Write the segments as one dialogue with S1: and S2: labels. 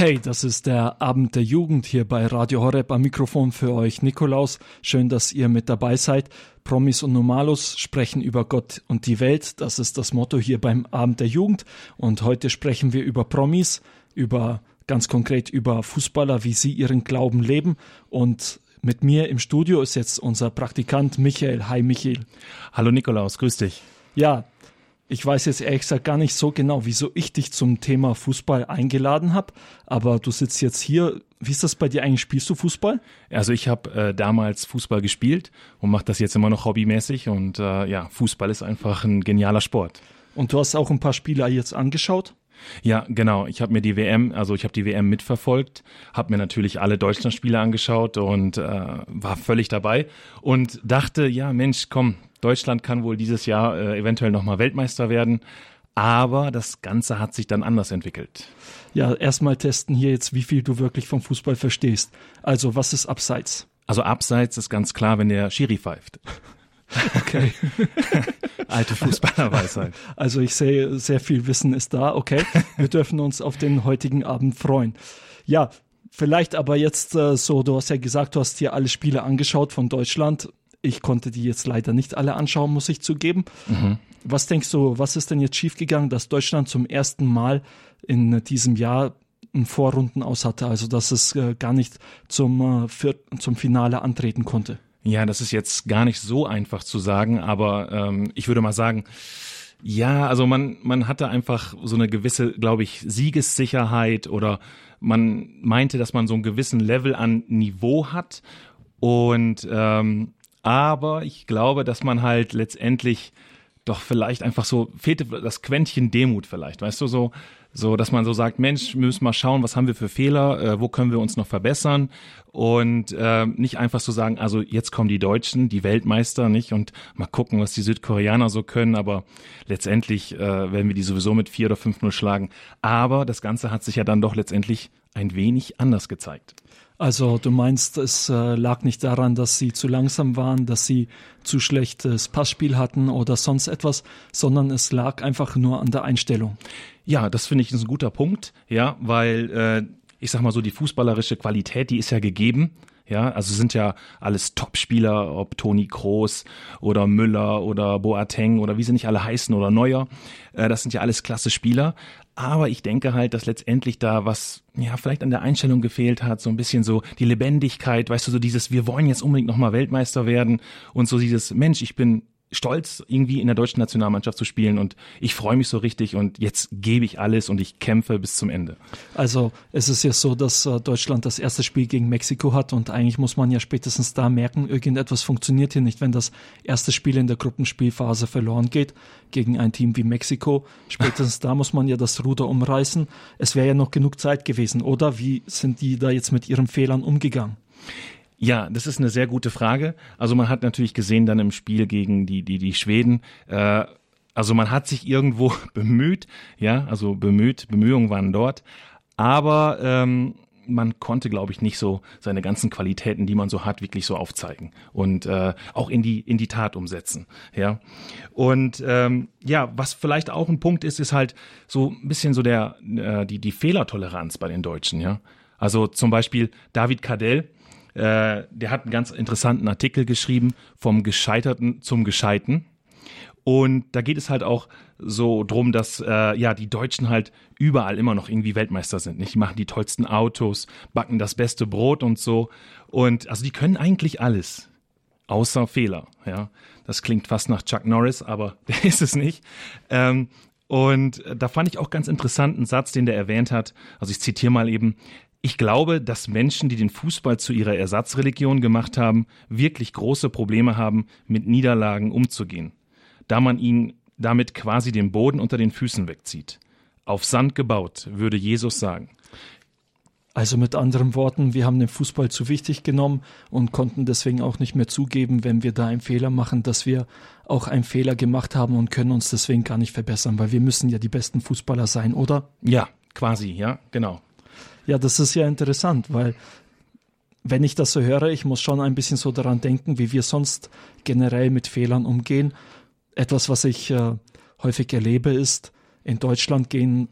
S1: Hey, das ist der Abend der Jugend hier bei Radio Horeb am Mikrofon für euch Nikolaus. Schön, dass ihr mit dabei seid. Promis und Normalos sprechen über Gott und die Welt. Das ist das Motto hier beim Abend der Jugend. Und heute sprechen wir über Promis, über ganz konkret über Fußballer, wie sie ihren Glauben leben. Und mit mir im Studio ist jetzt unser Praktikant Michael. Hi Michael.
S2: Hallo Nikolaus, grüß dich.
S1: Ja, ich weiß jetzt ehrlich gesagt gar nicht so genau, wieso ich dich zum Thema Fußball eingeladen habe, aber du sitzt jetzt hier. Wie ist das bei dir eigentlich? Spielst du Fußball?
S2: Also ich habe äh, damals Fußball gespielt und mache das jetzt immer noch hobbymäßig und äh, ja, Fußball ist einfach ein genialer Sport.
S1: Und du hast auch ein paar Spiele jetzt angeschaut?
S2: Ja, genau. Ich habe mir die WM, also ich habe die WM mitverfolgt, habe mir natürlich alle Deutschlandspiele angeschaut und äh, war völlig dabei und dachte, ja Mensch, komm, Deutschland kann wohl dieses Jahr äh, eventuell nochmal Weltmeister werden. Aber das Ganze hat sich dann anders entwickelt.
S1: Ja, erstmal testen hier jetzt, wie viel du wirklich vom Fußball verstehst. Also, was ist Abseits?
S2: Also, Abseits ist ganz klar, wenn der Schiri pfeift.
S1: Okay.
S2: Alte Fußballerweisheit.
S1: Also, ich sehe, sehr viel Wissen ist da. Okay. Wir dürfen uns auf den heutigen Abend freuen. Ja, vielleicht aber jetzt äh, so, du hast ja gesagt, du hast dir alle Spiele angeschaut von Deutschland. Ich konnte die jetzt leider nicht alle anschauen, muss ich zugeben. Mhm. Was denkst du, was ist denn jetzt schiefgegangen, dass Deutschland zum ersten Mal in diesem Jahr ein Vorrunden aus hatte, also dass es äh, gar nicht zum, äh, zum Finale antreten konnte?
S2: Ja, das ist jetzt gar nicht so einfach zu sagen, aber ähm, ich würde mal sagen, ja, also man, man hatte einfach so eine gewisse, glaube ich, Siegessicherheit oder man meinte, dass man so einen gewissen Level an Niveau hat und ähm, aber ich glaube, dass man halt letztendlich doch vielleicht einfach so fehlte das Quäntchen Demut vielleicht, weißt du, so, so, dass man so sagt, Mensch, wir müssen mal schauen, was haben wir für Fehler, äh, wo können wir uns noch verbessern und äh, nicht einfach so sagen, also jetzt kommen die Deutschen, die Weltmeister, nicht und mal gucken, was die Südkoreaner so können, aber letztendlich äh, werden wir die sowieso mit vier oder fünf null schlagen. Aber das Ganze hat sich ja dann doch letztendlich ein wenig anders gezeigt.
S1: Also du meinst, es äh, lag nicht daran, dass sie zu langsam waren, dass sie zu schlechtes Passspiel hatten oder sonst etwas, sondern es lag einfach nur an der Einstellung.
S2: Ja, das finde ich ist ein guter Punkt, ja, weil äh, ich sag mal so, die fußballerische Qualität, die ist ja gegeben. Ja, also sind ja alles Top-Spieler, ob Toni Kroos oder Müller oder Boateng oder wie sie nicht alle heißen oder Neuer. Äh, das sind ja alles klasse Spieler. Aber ich denke halt, dass letztendlich da was, ja, vielleicht an der Einstellung gefehlt hat, so ein bisschen so die Lebendigkeit, weißt du, so dieses, wir wollen jetzt unbedingt nochmal Weltmeister werden und so dieses, Mensch, ich bin stolz, irgendwie in der deutschen Nationalmannschaft zu spielen und ich freue mich so richtig und jetzt gebe ich alles und ich kämpfe bis zum Ende.
S1: Also es ist ja so, dass äh, Deutschland das erste Spiel gegen Mexiko hat und eigentlich muss man ja spätestens da merken, irgendetwas funktioniert hier nicht, wenn das erste Spiel in der Gruppenspielphase verloren geht gegen ein Team wie Mexiko. Spätestens da muss man ja das Ruder umreißen. Es wäre ja noch genug Zeit gewesen, oder? Wie sind die da jetzt mit ihren Fehlern umgegangen?
S2: Ja, das ist eine sehr gute Frage. Also man hat natürlich gesehen dann im Spiel gegen die, die, die Schweden, äh, also man hat sich irgendwo bemüht, ja, also bemüht, Bemühungen waren dort, aber ähm, man konnte, glaube ich, nicht so seine ganzen Qualitäten, die man so hat, wirklich so aufzeigen und äh, auch in die in die Tat umsetzen. Ja und ähm, ja, was vielleicht auch ein Punkt ist, ist halt so ein bisschen so der äh, die die Fehlertoleranz bei den Deutschen. Ja, also zum Beispiel David Cadell äh, der hat einen ganz interessanten Artikel geschrieben vom Gescheiterten zum Gescheiten. Und da geht es halt auch so drum, dass äh, ja die Deutschen halt überall immer noch irgendwie Weltmeister sind. Nicht? Die machen die tollsten Autos, backen das beste Brot und so. Und also die können eigentlich alles, außer Fehler. Ja, das klingt fast nach Chuck Norris, aber der ist es nicht. Ähm, und da fand ich auch ganz interessant einen Satz, den der erwähnt hat. Also ich zitiere mal eben: ich glaube, dass Menschen, die den Fußball zu ihrer Ersatzreligion gemacht haben, wirklich große Probleme haben, mit Niederlagen umzugehen, da man ihnen damit quasi den Boden unter den Füßen wegzieht. Auf Sand gebaut, würde Jesus sagen.
S1: Also mit anderen Worten, wir haben den Fußball zu wichtig genommen und konnten deswegen auch nicht mehr zugeben, wenn wir da einen Fehler machen, dass wir auch einen Fehler gemacht haben und können uns deswegen gar nicht verbessern, weil wir müssen ja die besten Fußballer sein, oder?
S2: Ja, quasi, ja, genau.
S1: Ja, das ist ja interessant, weil wenn ich das so höre, ich muss schon ein bisschen so daran denken, wie wir sonst generell mit Fehlern umgehen. Etwas, was ich äh, häufig erlebe, ist, in Deutschland gehen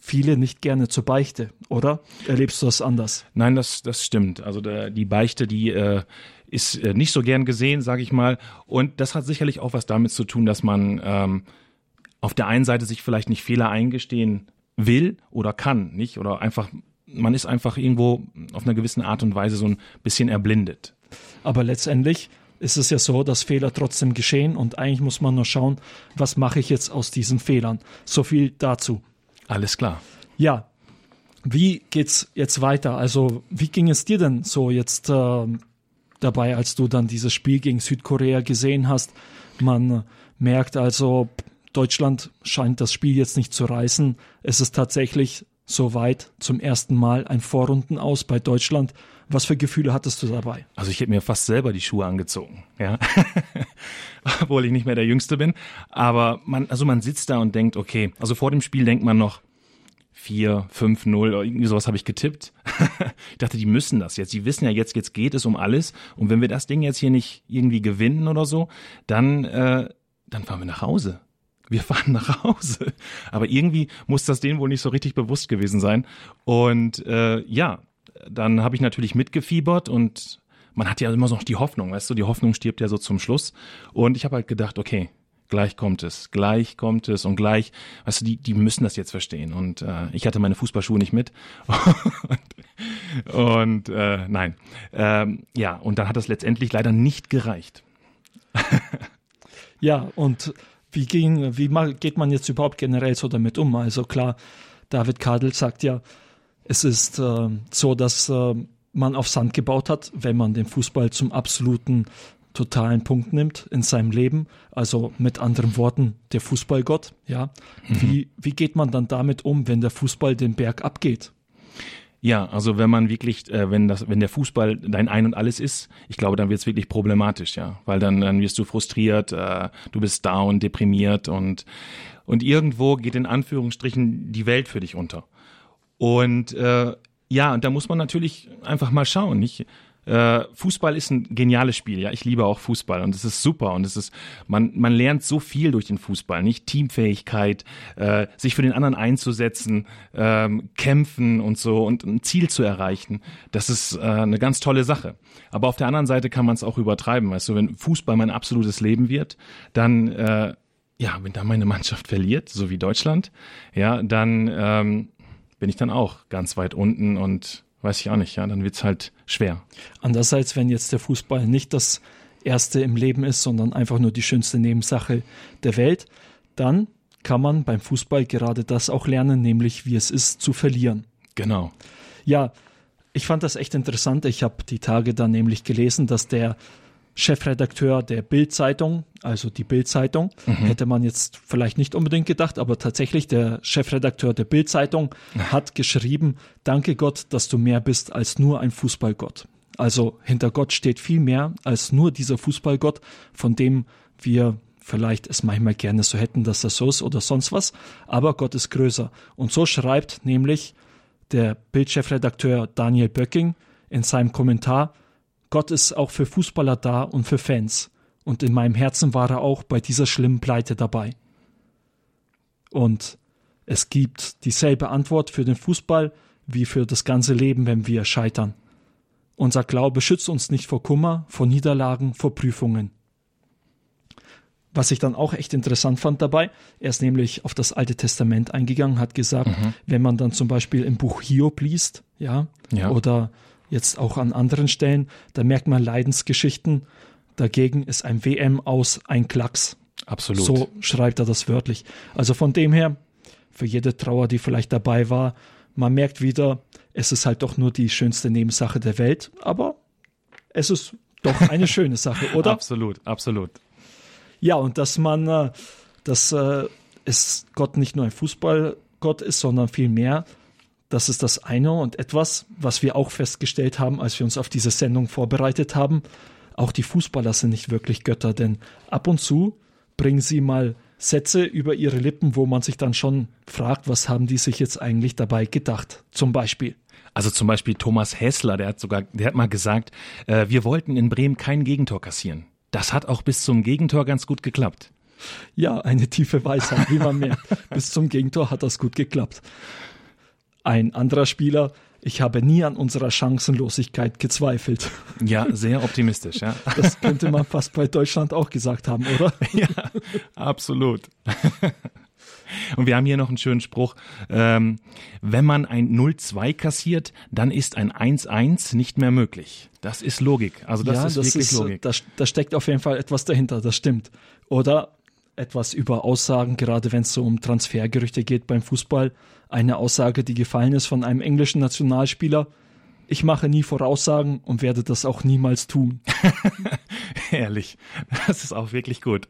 S1: viele nicht gerne zur Beichte, oder? Erlebst du das anders?
S2: Nein, das, das stimmt. Also der, die Beichte, die äh, ist äh, nicht so gern gesehen, sage ich mal. Und das hat sicherlich auch was damit zu tun, dass man ähm, auf der einen Seite sich vielleicht nicht Fehler eingestehen will oder kann, nicht? Oder einfach, man ist einfach irgendwo auf einer gewissen Art und Weise so ein bisschen erblindet.
S1: Aber letztendlich ist es ja so, dass Fehler trotzdem geschehen und eigentlich muss man nur schauen, was mache ich jetzt aus diesen Fehlern. So viel dazu.
S2: Alles klar.
S1: Ja. Wie geht's jetzt weiter? Also, wie ging es dir denn so jetzt äh, dabei, als du dann dieses Spiel gegen Südkorea gesehen hast? Man merkt also, Deutschland scheint das Spiel jetzt nicht zu reißen. Es ist tatsächlich soweit zum ersten Mal ein Vorrunden aus bei Deutschland. Was für Gefühle hattest du dabei?
S2: Also ich hätte mir fast selber die Schuhe angezogen, ja. Obwohl ich nicht mehr der Jüngste bin. Aber man, also man sitzt da und denkt, okay, also vor dem Spiel denkt man noch, 4, 5, 0, irgendwie sowas habe ich getippt. ich dachte, die müssen das jetzt. Die wissen ja jetzt, jetzt geht es um alles. Und wenn wir das Ding jetzt hier nicht irgendwie gewinnen oder so, dann, äh, dann fahren wir nach Hause wir fahren nach Hause. Aber irgendwie muss das denen wohl nicht so richtig bewusst gewesen sein. Und äh, ja, dann habe ich natürlich mitgefiebert und man hat ja immer noch die Hoffnung, weißt du, die Hoffnung stirbt ja so zum Schluss. Und ich habe halt gedacht, okay, gleich kommt es, gleich kommt es und gleich, weißt du, die, die müssen das jetzt verstehen. Und äh, ich hatte meine Fußballschuhe nicht mit. und, und äh, nein. Ähm, ja, und dann hat das letztendlich leider nicht gereicht.
S1: ja, und wie, ging, wie geht man jetzt überhaupt generell so damit um? Also klar, David Kadel sagt ja, es ist äh, so, dass äh, man auf Sand gebaut hat, wenn man den Fußball zum absoluten totalen Punkt nimmt in seinem Leben. Also mit anderen Worten, der Fußballgott, ja. Mhm. Wie, wie geht man dann damit um, wenn der Fußball den Berg abgeht?
S2: Ja, also wenn man wirklich, äh, wenn das, wenn der Fußball dein Ein und Alles ist, ich glaube, dann wird es wirklich problematisch, ja, weil dann, dann wirst du frustriert, äh, du bist down, deprimiert und und irgendwo geht in Anführungsstrichen die Welt für dich unter. Und äh, ja, und da muss man natürlich einfach mal schauen, nicht? Äh, Fußball ist ein geniales Spiel, ja. Ich liebe auch Fußball und es ist super und es ist, man, man lernt so viel durch den Fußball, nicht? Teamfähigkeit, äh, sich für den anderen einzusetzen, ähm, kämpfen und so und ein Ziel zu erreichen. Das ist äh, eine ganz tolle Sache. Aber auf der anderen Seite kann man es auch übertreiben. Weißt du, wenn Fußball mein absolutes Leben wird, dann äh, ja, wenn da meine Mannschaft verliert, so wie Deutschland, ja, dann ähm, bin ich dann auch ganz weit unten und weiß ich auch nicht, ja, dann wird's halt schwer.
S1: Andererseits, wenn jetzt der Fußball nicht das erste im Leben ist, sondern einfach nur die schönste Nebensache der Welt, dann kann man beim Fußball gerade das auch lernen, nämlich wie es ist zu verlieren.
S2: Genau.
S1: Ja, ich fand das echt interessant. Ich habe die Tage dann nämlich gelesen, dass der Chefredakteur der Bild-Zeitung, also die Bild-Zeitung, mhm. hätte man jetzt vielleicht nicht unbedingt gedacht, aber tatsächlich der Chefredakteur der Bild-Zeitung hat geschrieben, danke Gott, dass du mehr bist als nur ein Fußballgott. Also hinter Gott steht viel mehr als nur dieser Fußballgott, von dem wir vielleicht es manchmal gerne so hätten, dass er so ist oder sonst was, aber Gott ist größer. Und so schreibt nämlich der Bildchefredakteur Daniel Böcking in seinem Kommentar, Gott ist auch für Fußballer da und für Fans. Und in meinem Herzen war er auch bei dieser schlimmen Pleite dabei. Und es gibt dieselbe Antwort für den Fußball wie für das ganze Leben, wenn wir scheitern. Unser Glaube schützt uns nicht vor Kummer, vor Niederlagen, vor Prüfungen. Was ich dann auch echt interessant fand dabei, er ist nämlich auf das Alte Testament eingegangen, hat gesagt, mhm. wenn man dann zum Beispiel im Buch Hiob liest, ja, ja. oder jetzt auch an anderen Stellen, da merkt man Leidensgeschichten. Dagegen ist ein WM aus ein Klacks.
S2: Absolut.
S1: So schreibt er das wörtlich. Also von dem her, für jede Trauer, die vielleicht dabei war, man merkt wieder, es ist halt doch nur die schönste Nebensache der Welt, aber es ist doch eine schöne Sache, oder?
S2: Absolut, absolut.
S1: Ja, und dass man, äh, dass äh, es Gott nicht nur ein Fußballgott ist, sondern viel mehr, das ist das eine und etwas, was wir auch festgestellt haben, als wir uns auf diese Sendung vorbereitet haben. Auch die Fußballer sind nicht wirklich Götter, denn ab und zu bringen sie mal Sätze über ihre Lippen, wo man sich dann schon fragt, was haben die sich jetzt eigentlich dabei gedacht? Zum Beispiel.
S2: Also zum Beispiel Thomas Hessler, der hat sogar, der hat mal gesagt, äh, wir wollten in Bremen kein Gegentor kassieren. Das hat auch bis zum Gegentor ganz gut geklappt.
S1: Ja, eine tiefe Weisheit, wie man merkt. bis zum Gegentor hat das gut geklappt. Ein anderer Spieler, ich habe nie an unserer Chancenlosigkeit gezweifelt.
S2: Ja, sehr optimistisch, ja.
S1: Das könnte man fast bei Deutschland auch gesagt haben, oder?
S2: Ja, absolut. Und wir haben hier noch einen schönen Spruch. Ähm, wenn man ein 0-2 kassiert, dann ist ein 1-1 nicht mehr möglich. Das ist Logik. Also das
S1: ja,
S2: ist
S1: das
S2: wirklich
S1: ist,
S2: Logik.
S1: Da, da steckt auf jeden Fall etwas dahinter, das stimmt. Oder etwas über Aussagen, gerade wenn es so um Transfergerüchte geht beim Fußball. Eine Aussage, die gefallen ist von einem englischen Nationalspieler. Ich mache nie Voraussagen und werde das auch niemals tun.
S2: Ehrlich, das ist auch wirklich gut.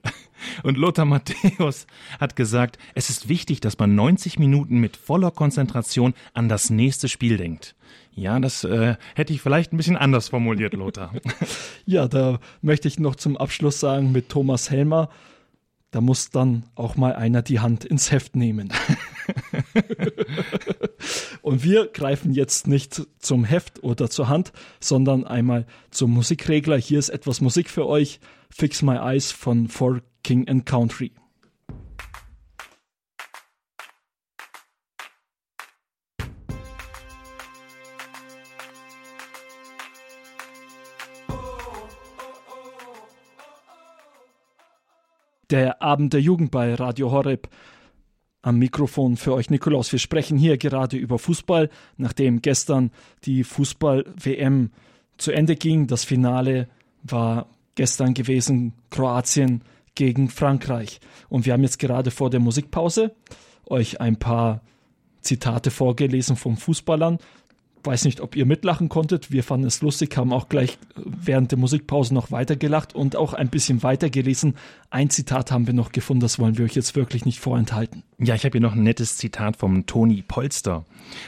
S2: Und Lothar Matthäus hat gesagt, es ist wichtig, dass man 90 Minuten mit voller Konzentration an das nächste Spiel denkt. Ja, das äh, hätte ich vielleicht ein bisschen anders formuliert, Lothar.
S1: ja, da möchte ich noch zum Abschluss sagen mit Thomas Helmer, da muss dann auch mal einer die Hand ins Heft nehmen. Und wir greifen jetzt nicht zum Heft oder zur Hand, sondern einmal zum Musikregler. Hier ist etwas Musik für euch. Fix My Eyes von For King and Country. Der Abend der Jugend bei Radio Horeb. Am Mikrofon für euch Nikolaus. Wir sprechen hier gerade über Fußball, nachdem gestern die Fußball-WM zu Ende ging. Das Finale war gestern gewesen, Kroatien gegen Frankreich. Und wir haben jetzt gerade vor der Musikpause euch ein paar Zitate vorgelesen von Fußballern weiß nicht, ob ihr mitlachen konntet. Wir fanden es lustig, haben auch gleich während der Musikpause noch weitergelacht und auch ein bisschen weitergelesen. Ein Zitat haben wir noch gefunden, das wollen wir euch jetzt wirklich nicht vorenthalten.
S2: Ja, ich habe hier noch ein nettes Zitat vom Toni Polster,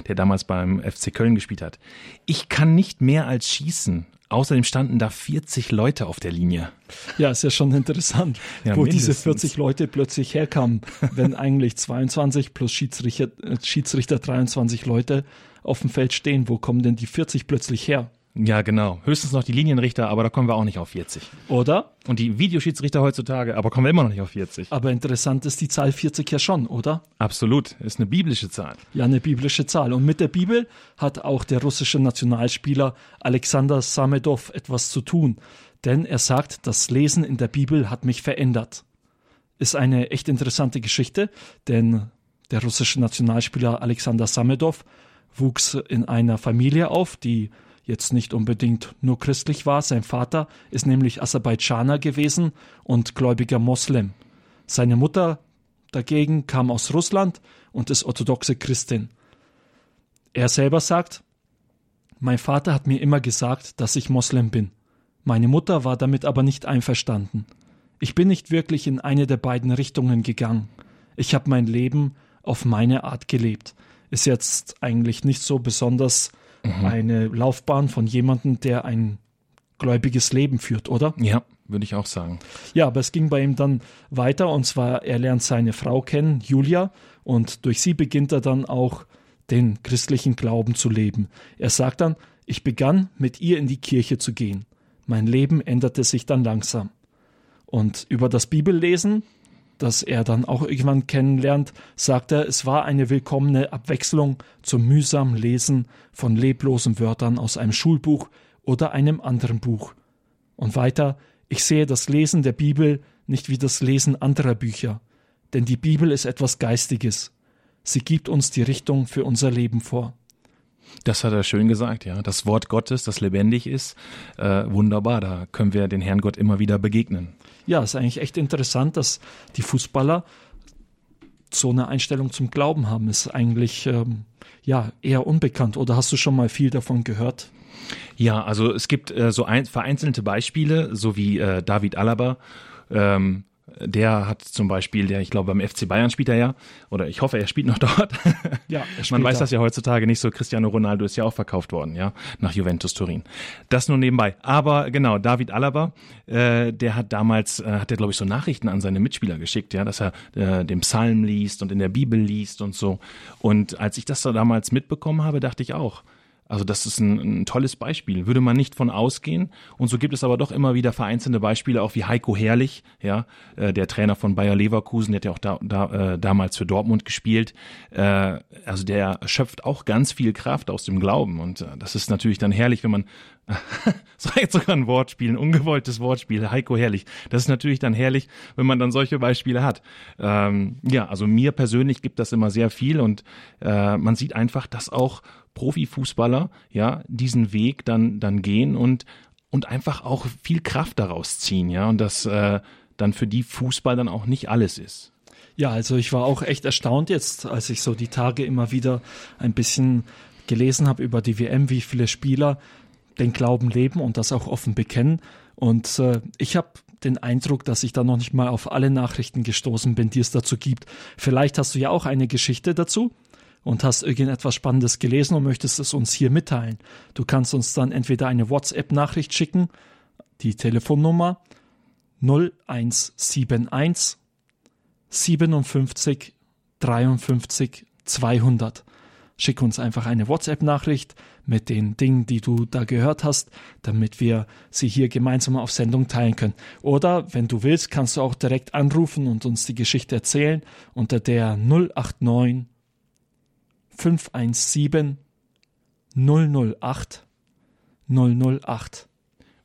S2: der damals beim FC Köln gespielt hat. Ich kann nicht mehr als schießen. Außerdem standen da 40 Leute auf der Linie.
S1: Ja, ist ja schon interessant, ja, wo mindestens. diese 40 Leute plötzlich herkamen, wenn eigentlich 22 plus Schiedsrichter, äh, Schiedsrichter 23 Leute auf dem Feld stehen. Wo kommen denn die 40 plötzlich her?
S2: Ja, genau. Höchstens noch die Linienrichter, aber da kommen wir auch nicht auf 40.
S1: Oder?
S2: Und die Videoschiedsrichter heutzutage, aber kommen wir immer noch nicht auf 40.
S1: Aber interessant ist die Zahl 40 ja schon, oder?
S2: Absolut. Ist eine biblische Zahl.
S1: Ja, eine biblische Zahl. Und mit der Bibel hat auch der russische Nationalspieler Alexander Samedov etwas zu tun. Denn er sagt, das Lesen in der Bibel hat mich verändert. Ist eine echt interessante Geschichte, denn der russische Nationalspieler Alexander Samedov wuchs in einer Familie auf, die jetzt nicht unbedingt nur christlich war. Sein Vater ist nämlich Aserbaidschaner gewesen und gläubiger Moslem. Seine Mutter dagegen kam aus Russland und ist orthodoxe Christin. Er selber sagt, mein Vater hat mir immer gesagt, dass ich Moslem bin. Meine Mutter war damit aber nicht einverstanden. Ich bin nicht wirklich in eine der beiden Richtungen gegangen. Ich habe mein Leben auf meine Art gelebt ist jetzt eigentlich nicht so besonders mhm. eine Laufbahn von jemandem, der ein gläubiges Leben führt, oder?
S2: Ja, würde ich auch sagen.
S1: Ja, aber es ging bei ihm dann weiter und zwar, er lernt seine Frau kennen, Julia, und durch sie beginnt er dann auch den christlichen Glauben zu leben. Er sagt dann, ich begann mit ihr in die Kirche zu gehen. Mein Leben änderte sich dann langsam. Und über das Bibellesen das er dann auch irgendwann kennenlernt, sagt er, es war eine willkommene Abwechslung zum mühsamen Lesen von leblosen Wörtern aus einem Schulbuch oder einem anderen Buch. Und weiter, ich sehe das Lesen der Bibel nicht wie das Lesen anderer Bücher, denn die Bibel ist etwas Geistiges. Sie gibt uns die Richtung für unser Leben vor.
S2: Das hat er schön gesagt, ja. Das Wort Gottes, das lebendig ist, äh, wunderbar. Da können wir den Herrn Gott immer wieder begegnen.
S1: Ja, ist eigentlich echt interessant, dass die Fußballer so eine Einstellung zum Glauben haben. Ist eigentlich ähm, ja eher unbekannt. Oder hast du schon mal viel davon gehört?
S2: Ja, also es gibt äh, so ein, vereinzelte Beispiele, so wie äh, David Alaba. Ähm, der hat zum Beispiel, der, ich glaube, beim FC Bayern spielt er ja, oder ich hoffe, er spielt noch dort. Ja, Man weiß da. das ja heutzutage nicht so. Cristiano Ronaldo ist ja auch verkauft worden, ja, nach Juventus Turin. Das nur nebenbei. Aber genau, David Alaba, äh, der hat damals, äh, hat er, glaube ich, so Nachrichten an seine Mitspieler geschickt, ja, dass er äh, den Psalm liest und in der Bibel liest und so. Und als ich das da damals mitbekommen habe, dachte ich auch, Also das ist ein, ein, tolles Beispiel. Würde man nicht von ausgehen. Und so gibt es aber doch immer wieder vereinzelte Beispiele, auch wie Heiko Herrlich, ja, äh, der Trainer von Bayer Leverkusen, der hat ja auch da, da, äh, damals für Dortmund gespielt. Äh, also der schöpft auch ganz viel Kraft aus dem Glauben. Und äh, das ist natürlich dann herrlich, wenn man so jetzt sogar ein Wortspiel, ein ungewolltes Wortspiel, Heiko Herrlich. Das ist natürlich dann herrlich, wenn man dann solche Beispiele hat. Ähm, ja, also mir persönlich gibt das immer sehr viel und äh, man sieht einfach, dass auch Profifußballer ja diesen Weg dann dann gehen und und einfach auch viel Kraft daraus ziehen, ja, und dass äh, dann für die Fußball dann auch nicht alles ist.
S1: Ja, also ich war auch echt erstaunt jetzt, als ich so die Tage immer wieder ein bisschen gelesen habe über die WM, wie viele Spieler den Glauben leben und das auch offen bekennen. Und äh, ich habe den Eindruck, dass ich da noch nicht mal auf alle Nachrichten gestoßen bin, die es dazu gibt. Vielleicht hast du ja auch eine Geschichte dazu und hast irgendetwas Spannendes gelesen und möchtest es uns hier mitteilen. Du kannst uns dann entweder eine WhatsApp-Nachricht schicken, die Telefonnummer 0171 57 53 200. Schick uns einfach eine WhatsApp-Nachricht mit den Dingen, die du da gehört hast, damit wir sie hier gemeinsam auf Sendung teilen können. Oder wenn du willst, kannst du auch direkt anrufen und uns die Geschichte erzählen unter der 089 517 008 008.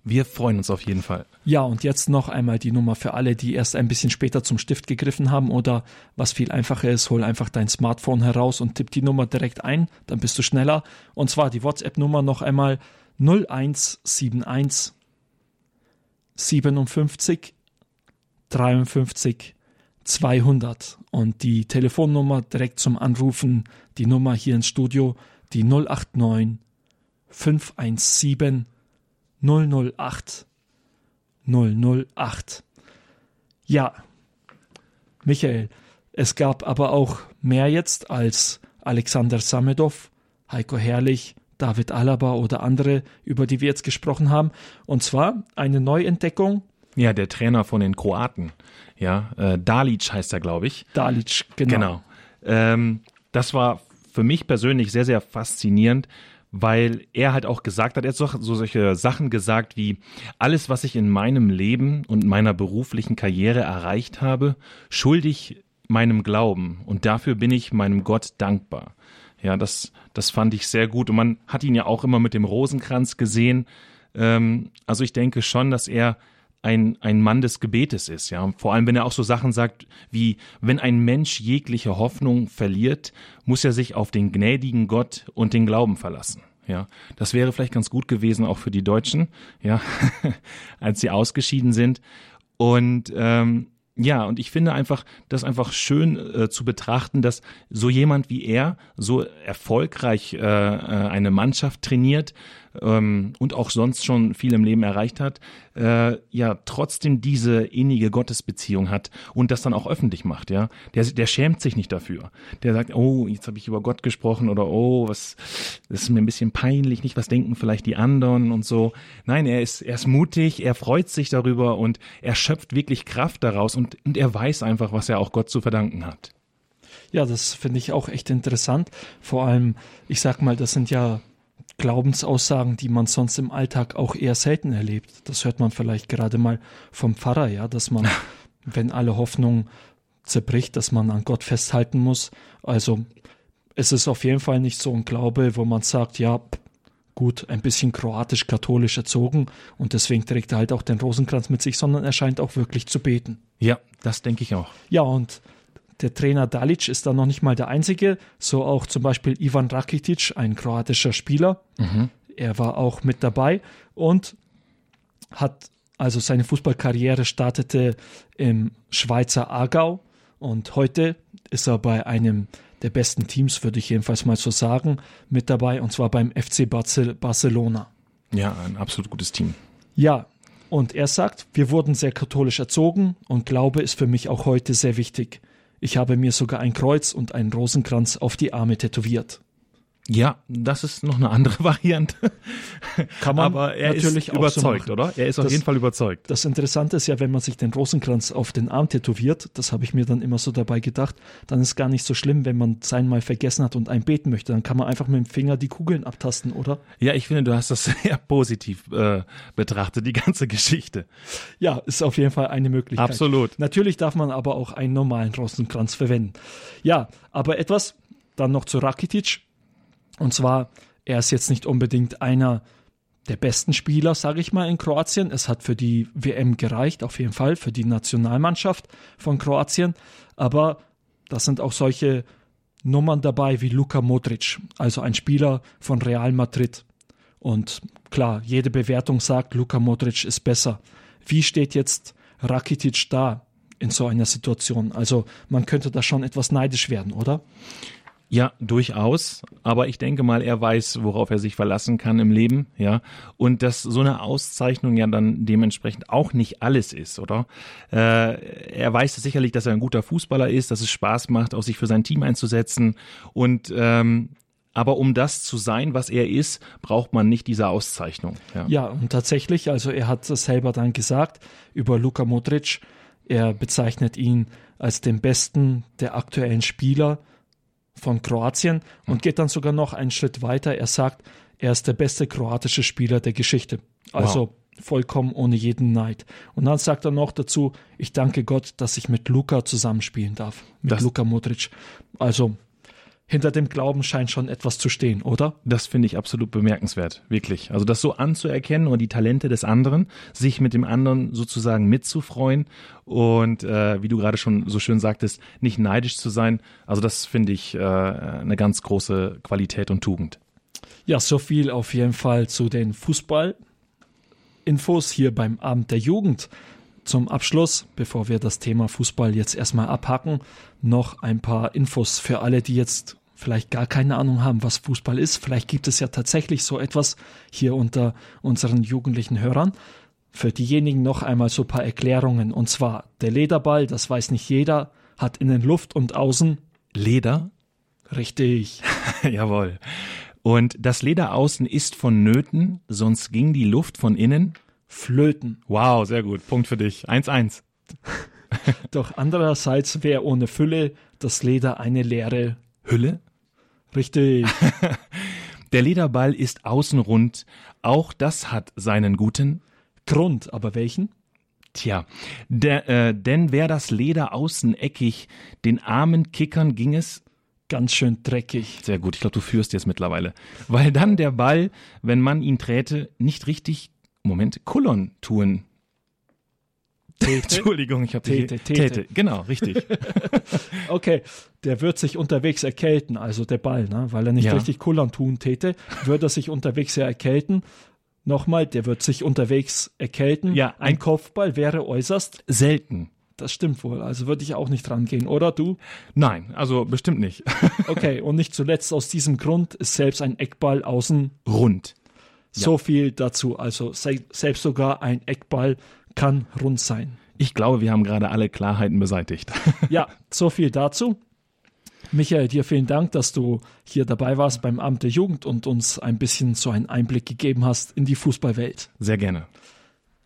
S2: Wir freuen uns auf jeden Fall.
S1: Ja, und jetzt noch einmal die Nummer für alle, die erst ein bisschen später zum Stift gegriffen haben oder was viel einfacher ist, hol einfach dein Smartphone heraus und tipp die Nummer direkt ein, dann bist du schneller. Und zwar die WhatsApp-Nummer noch einmal 0171 57 53 200 und die Telefonnummer direkt zum Anrufen, die Nummer hier ins Studio, die 089 517 008 008. Ja, Michael, es gab aber auch mehr jetzt als Alexander Samedov, Heiko Herrlich, David Alaba oder andere, über die wir jetzt gesprochen haben. Und zwar eine Neuentdeckung.
S2: Ja, der Trainer von den Kroaten. Ja, äh, Dalic heißt er, glaube ich.
S1: Dalic, genau. Genau.
S2: Ähm, das war für mich persönlich sehr, sehr faszinierend, weil er halt auch gesagt hat, er hat so, so solche Sachen gesagt wie, alles, was ich in meinem Leben und meiner beruflichen Karriere erreicht habe, schuldig meinem Glauben und dafür bin ich meinem Gott dankbar. Ja, das, das fand ich sehr gut und man hat ihn ja auch immer mit dem Rosenkranz gesehen. Ähm, also ich denke schon, dass er ein, ein Mann des Gebetes ist, ja. Vor allem, wenn er auch so Sachen sagt wie, wenn ein Mensch jegliche Hoffnung verliert, muss er sich auf den gnädigen Gott und den Glauben verlassen. Ja, das wäre vielleicht ganz gut gewesen auch für die Deutschen, ja, als sie ausgeschieden sind. Und ähm, ja, und ich finde einfach, das einfach schön äh, zu betrachten, dass so jemand wie er so erfolgreich äh, äh, eine Mannschaft trainiert, ähm, und auch sonst schon viel im Leben erreicht hat, äh, ja trotzdem diese innige Gottesbeziehung hat und das dann auch öffentlich macht, ja. Der, der schämt sich nicht dafür. Der sagt, oh, jetzt habe ich über Gott gesprochen oder oh, was, das ist mir ein bisschen peinlich, nicht, was denken vielleicht die anderen und so. Nein, er ist, er ist mutig, er freut sich darüber und er schöpft wirklich Kraft daraus und, und er weiß einfach, was er auch Gott zu verdanken hat.
S1: Ja, das finde ich auch echt interessant. Vor allem, ich sag mal, das sind ja Glaubensaussagen, die man sonst im Alltag auch eher selten erlebt. Das hört man vielleicht gerade mal vom Pfarrer, ja, dass man, wenn alle Hoffnung zerbricht, dass man an Gott festhalten muss. Also es ist auf jeden Fall nicht so ein Glaube, wo man sagt, ja, gut, ein bisschen kroatisch-katholisch erzogen und deswegen trägt er halt auch den Rosenkranz mit sich, sondern er scheint auch wirklich zu beten.
S2: Ja, das denke ich auch.
S1: Ja, und der Trainer Dalic ist da noch nicht mal der einzige, so auch zum Beispiel Ivan Rakitic, ein kroatischer Spieler. Mhm. Er war auch mit dabei und hat also seine Fußballkarriere startete im Schweizer Aargau und heute ist er bei einem der besten Teams, würde ich jedenfalls mal so sagen, mit dabei und zwar beim FC Barcelona.
S2: Ja, ein absolut gutes Team.
S1: Ja, und er sagt, wir wurden sehr katholisch erzogen und Glaube ist für mich auch heute sehr wichtig. Ich habe mir sogar ein Kreuz und einen Rosenkranz auf die Arme tätowiert.
S2: Ja, das ist noch eine andere Variante.
S1: Kann man
S2: Aber er
S1: natürlich
S2: ist überzeugt,
S1: so
S2: oder? Er ist auf
S1: Das-
S2: jeden Fall überzeugt.
S1: Das Interessante ist ja, wenn man sich den Rosenkranz auf den Arm tätowiert, das habe ich mir dann immer so dabei gedacht, dann ist gar nicht so schlimm, wenn man sein mal vergessen hat und ein beten möchte. Dann kann man einfach mit dem Finger die Kugeln abtasten, oder?
S2: Ja, ich finde, du hast das sehr positiv äh, betrachtet, die ganze Geschichte.
S1: Ja, ist auf jeden Fall eine Möglichkeit.
S2: Absolut.
S1: Natürlich darf man aber auch einen normalen Rosenkranz verwenden. Ja, aber etwas dann noch zu Rakitic. Und zwar, er ist jetzt nicht unbedingt einer der besten Spieler, sage ich mal, in Kroatien. Es hat für die WM gereicht, auf jeden Fall, für die Nationalmannschaft von Kroatien. Aber das sind auch solche Nummern dabei wie Luka Modric, also ein Spieler von Real Madrid. Und klar, jede Bewertung sagt, Luka Modric ist besser. Wie steht jetzt Rakitic da in so einer Situation? Also man könnte da schon etwas neidisch werden, oder?
S2: Ja, durchaus. Aber ich denke mal, er weiß, worauf er sich verlassen kann im Leben, ja. Und dass so eine Auszeichnung ja dann dementsprechend auch nicht alles ist, oder? Äh, er weiß sicherlich, dass er ein guter Fußballer ist, dass es Spaß macht, auch sich für sein Team einzusetzen. Und ähm, aber um das zu sein, was er ist, braucht man nicht diese Auszeichnung. Ja.
S1: Ja, und tatsächlich, also er hat es selber dann gesagt über Luka Modric. Er bezeichnet ihn als den besten der aktuellen Spieler von Kroatien und geht dann sogar noch einen Schritt weiter. Er sagt, er ist der beste kroatische Spieler der Geschichte. Also vollkommen ohne jeden Neid. Und dann sagt er noch dazu, ich danke Gott, dass ich mit Luka zusammenspielen darf. Mit
S2: Das-
S1: Luka Modric. Also hinter dem Glauben scheint schon etwas zu stehen, oder?
S2: Das finde ich absolut bemerkenswert, wirklich. Also das so anzuerkennen und die Talente des anderen, sich mit dem anderen sozusagen mitzufreuen und äh, wie du gerade schon so schön sagtest, nicht neidisch zu sein. Also das finde ich äh, eine ganz große Qualität und Tugend.
S1: Ja, so viel auf jeden Fall zu den Fußball-Infos hier beim Abend der Jugend. Zum Abschluss, bevor wir das Thema Fußball jetzt erstmal abhacken, noch ein paar Infos für alle, die jetzt vielleicht gar keine Ahnung haben, was Fußball ist. Vielleicht gibt es ja tatsächlich so etwas hier unter unseren jugendlichen Hörern. Für diejenigen noch einmal so ein paar Erklärungen. Und zwar, der Lederball, das weiß nicht jeder, hat innen Luft und außen
S2: Leder?
S1: richtig.
S2: Jawohl. Und das Leder außen ist vonnöten, sonst ging die Luft von innen.
S1: Flöten.
S2: Wow, sehr gut. Punkt für dich. 1-1.
S1: Doch andererseits wäre ohne Fülle das Leder eine leere.
S2: Hülle?
S1: Richtig.
S2: Der Lederball ist außen rund. Auch das hat seinen guten
S1: Grund, aber welchen?
S2: Tja, der, äh, denn wär das Leder außen eckig, den armen Kickern ging es
S1: Ganz schön dreckig.
S2: sehr gut. Ich glaube, du führst jetzt mittlerweile, weil dann der Ball, wenn man ihn träte, nicht richtig Moment Kullon tun. Entschuldigung, ich habe
S1: Tete, Tete.
S2: Genau, richtig.
S1: Okay, der wird sich unterwegs erkälten, also der Ball, ne? weil er nicht
S2: Ja.
S1: richtig kullern tun täte, würde er sich unterwegs ja erkälten. Nochmal, der wird sich unterwegs erkälten.
S2: Ja,
S1: ein
S2: ein-
S1: Kopfball wäre äußerst.
S2: Selten.
S1: Das stimmt wohl. Also würde ich auch nicht dran gehen, oder du?
S2: Nein, also bestimmt nicht.
S1: Okay, und nicht zuletzt aus diesem Grund ist selbst ein Eckball außen
S2: Rund.
S1: So viel dazu. Also se selbst sogar ein Eckball kann rund sein.
S2: Ich glaube, wir haben gerade alle Klarheiten beseitigt.
S1: Ja, so viel dazu. Michael, dir vielen Dank, dass du hier dabei warst beim Amt der Jugend und uns ein bisschen so einen Einblick gegeben hast in die Fußballwelt.
S2: Sehr gerne.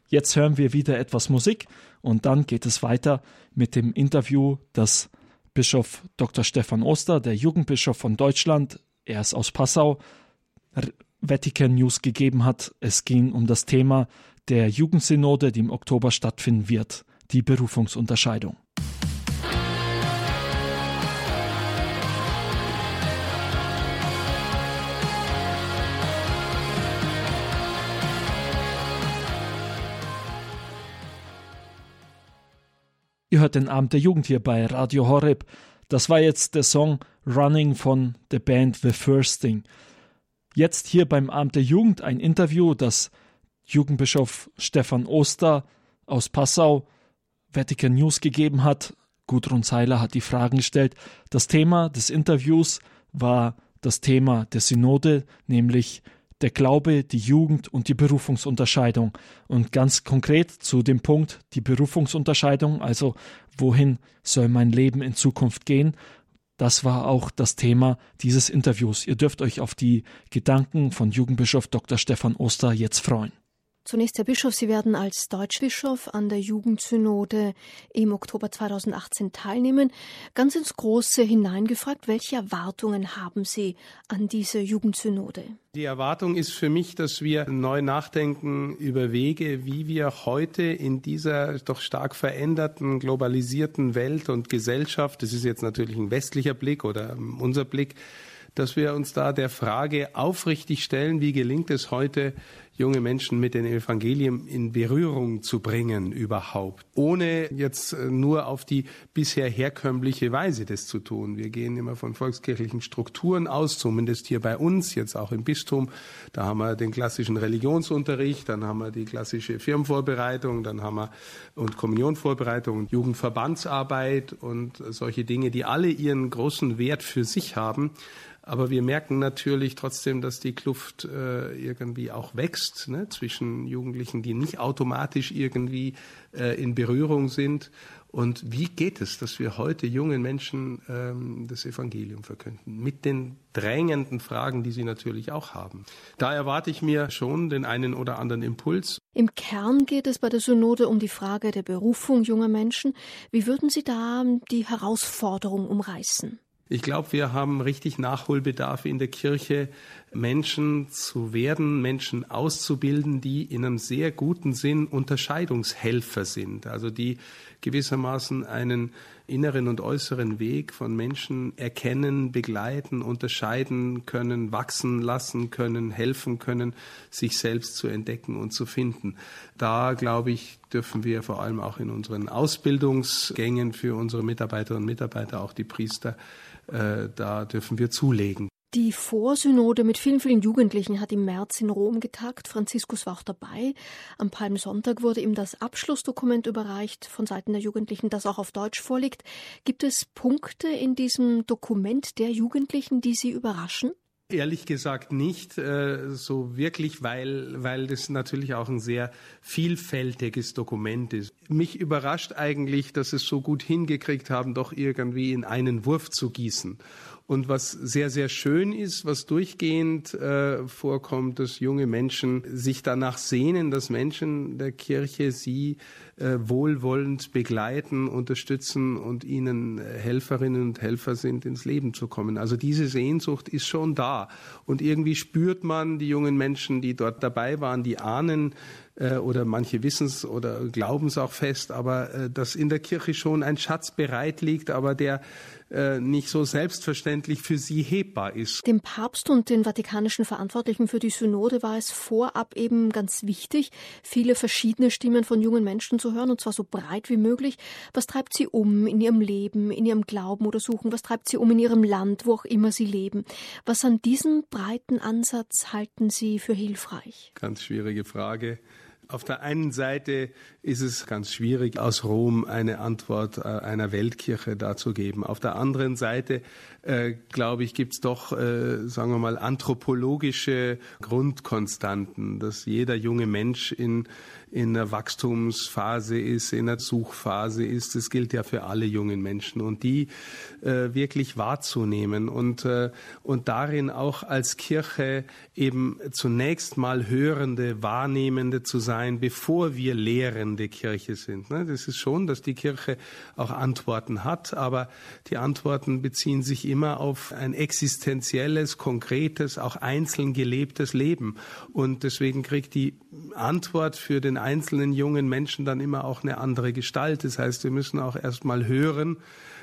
S1: Jetzt hören wir wieder etwas Musik und dann geht es weiter mit dem Interview, das Bischof Dr. Stefan Oster, der Jugendbischof von Deutschland, er ist aus Passau, Vatican News gegeben hat. Es ging um das Thema der Jugendsynode, die im Oktober stattfinden wird, die Berufungsunterscheidung. Ihr hört den Abend der Jugend hier bei Radio Horeb. Das war jetzt der Song Running von der Band The First Thing. Jetzt hier beim Abend der Jugend ein Interview, das Jugendbischof Stefan Oster aus Passau Vatican News gegeben hat. Gudrun Seiler hat die Fragen gestellt. Das Thema des Interviews war das Thema der Synode, nämlich der Glaube, die Jugend und die Berufungsunterscheidung. Und ganz konkret zu dem Punkt die Berufungsunterscheidung, also wohin soll mein Leben in Zukunft gehen, Das war auch das Thema dieses Interviews. Ihr dürft euch auf die Gedanken von Jugendbischof Dr. Stefan Oster jetzt freuen.
S3: Zunächst, Herr Bischof, Sie werden als Deutschbischof an der Jugendsynode im Oktober 2018 teilnehmen. Ganz ins Große hineingefragt, welche Erwartungen haben Sie an diese Jugendsynode?
S4: Die Erwartung ist für mich, dass wir neu nachdenken über Wege, wie wir heute in dieser doch stark veränderten, globalisierten Welt und Gesellschaft, das ist jetzt natürlich ein westlicher Blick oder unser Blick, dass wir uns da der Frage aufrichtig stellen, wie gelingt es heute, junge Menschen mit dem Evangelium in Berührung zu bringen überhaupt, ohne jetzt äh, nur auf die bisher herkömmliche Weise das zu tun. Wir gehen immer von volkskirchlichen Strukturen aus, zumindest hier bei uns, jetzt auch im Bistum. Da haben wir den klassischen Religionsunterricht, dann haben wir die klassische Firmenvorbereitung, dann haben wir und Kommunionvorbereitung, Jugendverbandsarbeit und solche Dinge, die alle ihren großen Wert für sich haben. Aber wir merken natürlich trotzdem, dass die Kluft äh, irgendwie auch wächst ne, zwischen Jugendlichen, die nicht automatisch irgendwie äh, in Berührung sind. Und wie geht es, dass wir heute jungen Menschen ähm, das Evangelium verkünden? Mit den drängenden Fragen, die sie natürlich auch haben. Da erwarte ich mir schon den einen oder anderen Impuls.
S3: Im Kern geht es bei der Synode um die Frage der Berufung junger Menschen. Wie würden Sie da die Herausforderung umreißen?
S4: Ich glaube, wir haben richtig Nachholbedarf in der Kirche, Menschen zu werden, Menschen auszubilden, die in einem sehr guten Sinn Unterscheidungshelfer sind, also die gewissermaßen einen inneren und äußeren Weg von Menschen erkennen, begleiten, unterscheiden können, wachsen lassen können, helfen können, sich selbst zu entdecken und zu finden. Da, glaube ich, dürfen wir vor allem auch in unseren Ausbildungsgängen für unsere Mitarbeiterinnen und Mitarbeiter, auch die Priester, äh, da dürfen wir zulegen.
S3: Die Vorsynode mit vielen, vielen Jugendlichen hat im März in Rom getagt. Franziskus war auch dabei. Am Palmsonntag wurde ihm das Abschlussdokument überreicht von Seiten der Jugendlichen, das auch auf Deutsch vorliegt. Gibt es Punkte in diesem Dokument der Jugendlichen, die Sie überraschen?
S4: Ehrlich gesagt nicht äh, so wirklich, weil, weil das natürlich auch ein sehr vielfältiges Dokument ist. Mich überrascht eigentlich, dass es so gut hingekriegt haben, doch irgendwie in einen Wurf zu gießen. Und was sehr, sehr schön ist, was durchgehend äh, vorkommt, dass junge Menschen sich danach sehnen, dass Menschen der Kirche sie wohlwollend begleiten, unterstützen und ihnen äh, Helferinnen und Helfer sind, ins Leben zu kommen. Also diese Sehnsucht ist schon da. Und irgendwie spürt man die jungen Menschen, die dort dabei waren, die ahnen, äh, oder manche wissen es oder glauben es auch fest, aber äh, dass in der Kirche schon ein Schatz bereit liegt, aber der äh, nicht so selbstverständlich für sie hebbar ist.
S3: Dem Papst und den vatikanischen Verantwortlichen für die Synode war es vorab eben ganz wichtig, viele verschiedene Stimmen von jungen Menschen zu hören, und zwar so breit wie möglich. Was treibt sie um in ihrem Leben, in ihrem Glauben oder Suchen? Was treibt sie um in ihrem Land, wo auch immer sie leben? Was an diesem breiten Ansatz halten Sie für hilfreich?
S4: Ganz schwierige Frage. Auf der einen Seite ist es ganz schwierig, aus Rom eine Antwort äh, einer Weltkirche darzugeben. Auf der anderen Seite, äh, glaube ich, gibt es doch, äh, sagen wir mal, anthropologische Grundkonstanten, dass jeder junge Mensch in in der Wachstumsphase ist, in der Suchphase ist. Das gilt ja für alle jungen Menschen und die äh, wirklich wahrzunehmen und, äh, und darin auch als Kirche eben zunächst mal Hörende, Wahrnehmende zu sein, bevor wir lehrende Kirche sind. Ne? Das ist schon, dass die Kirche auch Antworten hat, aber die Antworten beziehen sich immer auf ein existenzielles, konkretes, auch einzeln gelebtes Leben. Und deswegen kriegt die Antwort für den einzelnen jungen Menschen dann immer auch eine andere Gestalt. Das heißt, wir müssen auch erstmal hören,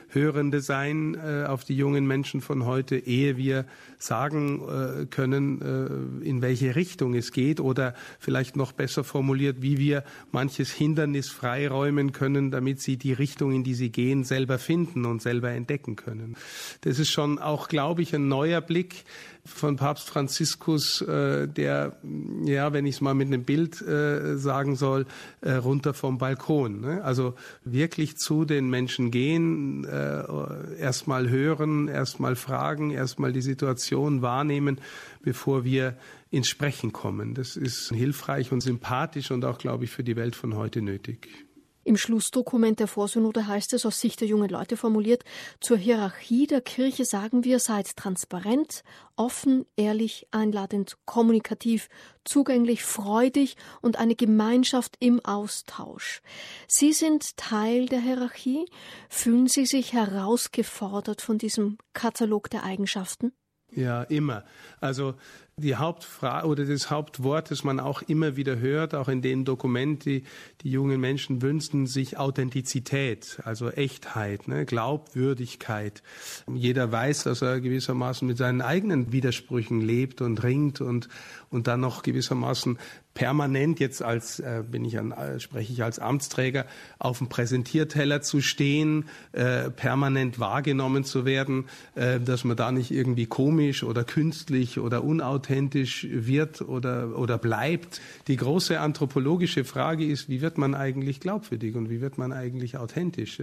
S4: Hörende sein äh, auf die jungen Menschen von heute, ehe wir sagen äh, können, äh, in welche Richtung es geht oder vielleicht noch besser formuliert, wie wir manches Hindernis freiräumen können, damit sie die Richtung, in die sie gehen, selber finden und selber entdecken können. Das ist schon auch, glaube ich, ein neuer Blick von Papst Franziskus, äh, der, ja, wenn ich es mal mit einem Bild äh, sagen soll, äh, runter vom Balkon. Ne? Also wirklich zu den Menschen gehen, äh, erstmal hören, erstmal fragen, erstmal die Situation wahrnehmen, bevor wir ins Sprechen kommen. Das ist hilfreich und sympathisch und auch, glaube ich, für die Welt von heute nötig.
S3: Im Schlussdokument der Vorsynode heißt es aus Sicht der jungen Leute formuliert, zur Hierarchie der Kirche sagen wir, seid transparent, offen, ehrlich, einladend, kommunikativ, zugänglich, freudig und eine Gemeinschaft im Austausch. Sie sind Teil der Hierarchie. Fühlen Sie sich herausgefordert von diesem Katalog der Eigenschaften?
S4: Ja, immer. Also die Hauptfrage oder das Hauptwort, das man auch immer wieder hört, auch in den Dokumenten, die, die jungen Menschen wünschen sich Authentizität, also Echtheit, ne, Glaubwürdigkeit. Jeder weiß, dass er gewissermaßen mit seinen eigenen Widersprüchen lebt und ringt und, und dann noch gewissermaßen permanent jetzt als äh, bin ich an, äh, spreche ich als Amtsträger auf dem Präsentierteller zu stehen, äh, permanent wahrgenommen zu werden, äh, dass man da nicht irgendwie komisch oder künstlich oder unauthentisch wird oder oder bleibt. Die große anthropologische Frage ist, wie wird man eigentlich glaubwürdig und wie wird man eigentlich authentisch?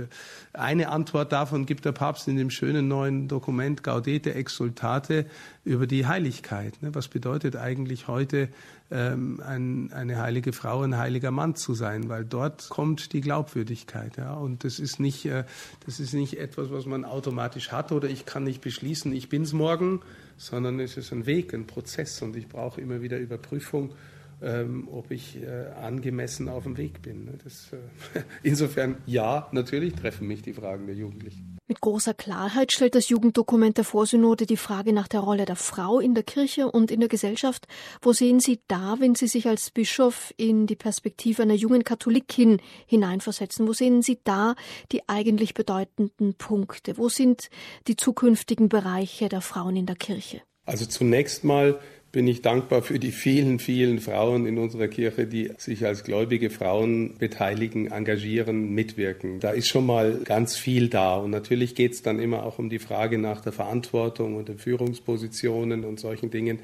S4: Eine Antwort davon gibt der Papst in dem schönen neuen Dokument Gaudete Exultate über die Heiligkeit. Ne? Was bedeutet eigentlich heute ähm, ein, eine heilige Frau, ein heiliger Mann zu sein, weil dort kommt die Glaubwürdigkeit. Ja? Und das ist nicht, äh, das ist nicht etwas, was man automatisch hat oder ich kann nicht beschließen, ich bin's morgen, sondern es ist ein Weg, ein Prozess und ich brauche immer wieder Überprüfung ähm, ob ich äh, angemessen auf dem Weg bin. Ne? Das, äh, insofern ja, natürlich treffen mich die Fragen der Jugendlichen.
S3: Mit großer Klarheit stellt das Jugenddokument der Vorsynode die Frage nach der Rolle der Frau in der Kirche und in der Gesellschaft. Wo sehen Sie da, wenn Sie sich als Bischof in die Perspektive einer jungen Katholikin hineinversetzen? Wo sehen Sie da die eigentlich bedeutenden Punkte? Wo sind die zukünftigen Bereiche der Frauen in der Kirche?
S4: Also zunächst mal bin ich dankbar für die vielen, vielen Frauen in unserer Kirche, die sich als gläubige Frauen beteiligen, engagieren, mitwirken. Da ist schon mal ganz viel da. Und natürlich geht es dann immer auch um die Frage nach der Verantwortung und den Führungspositionen und solchen Dingen.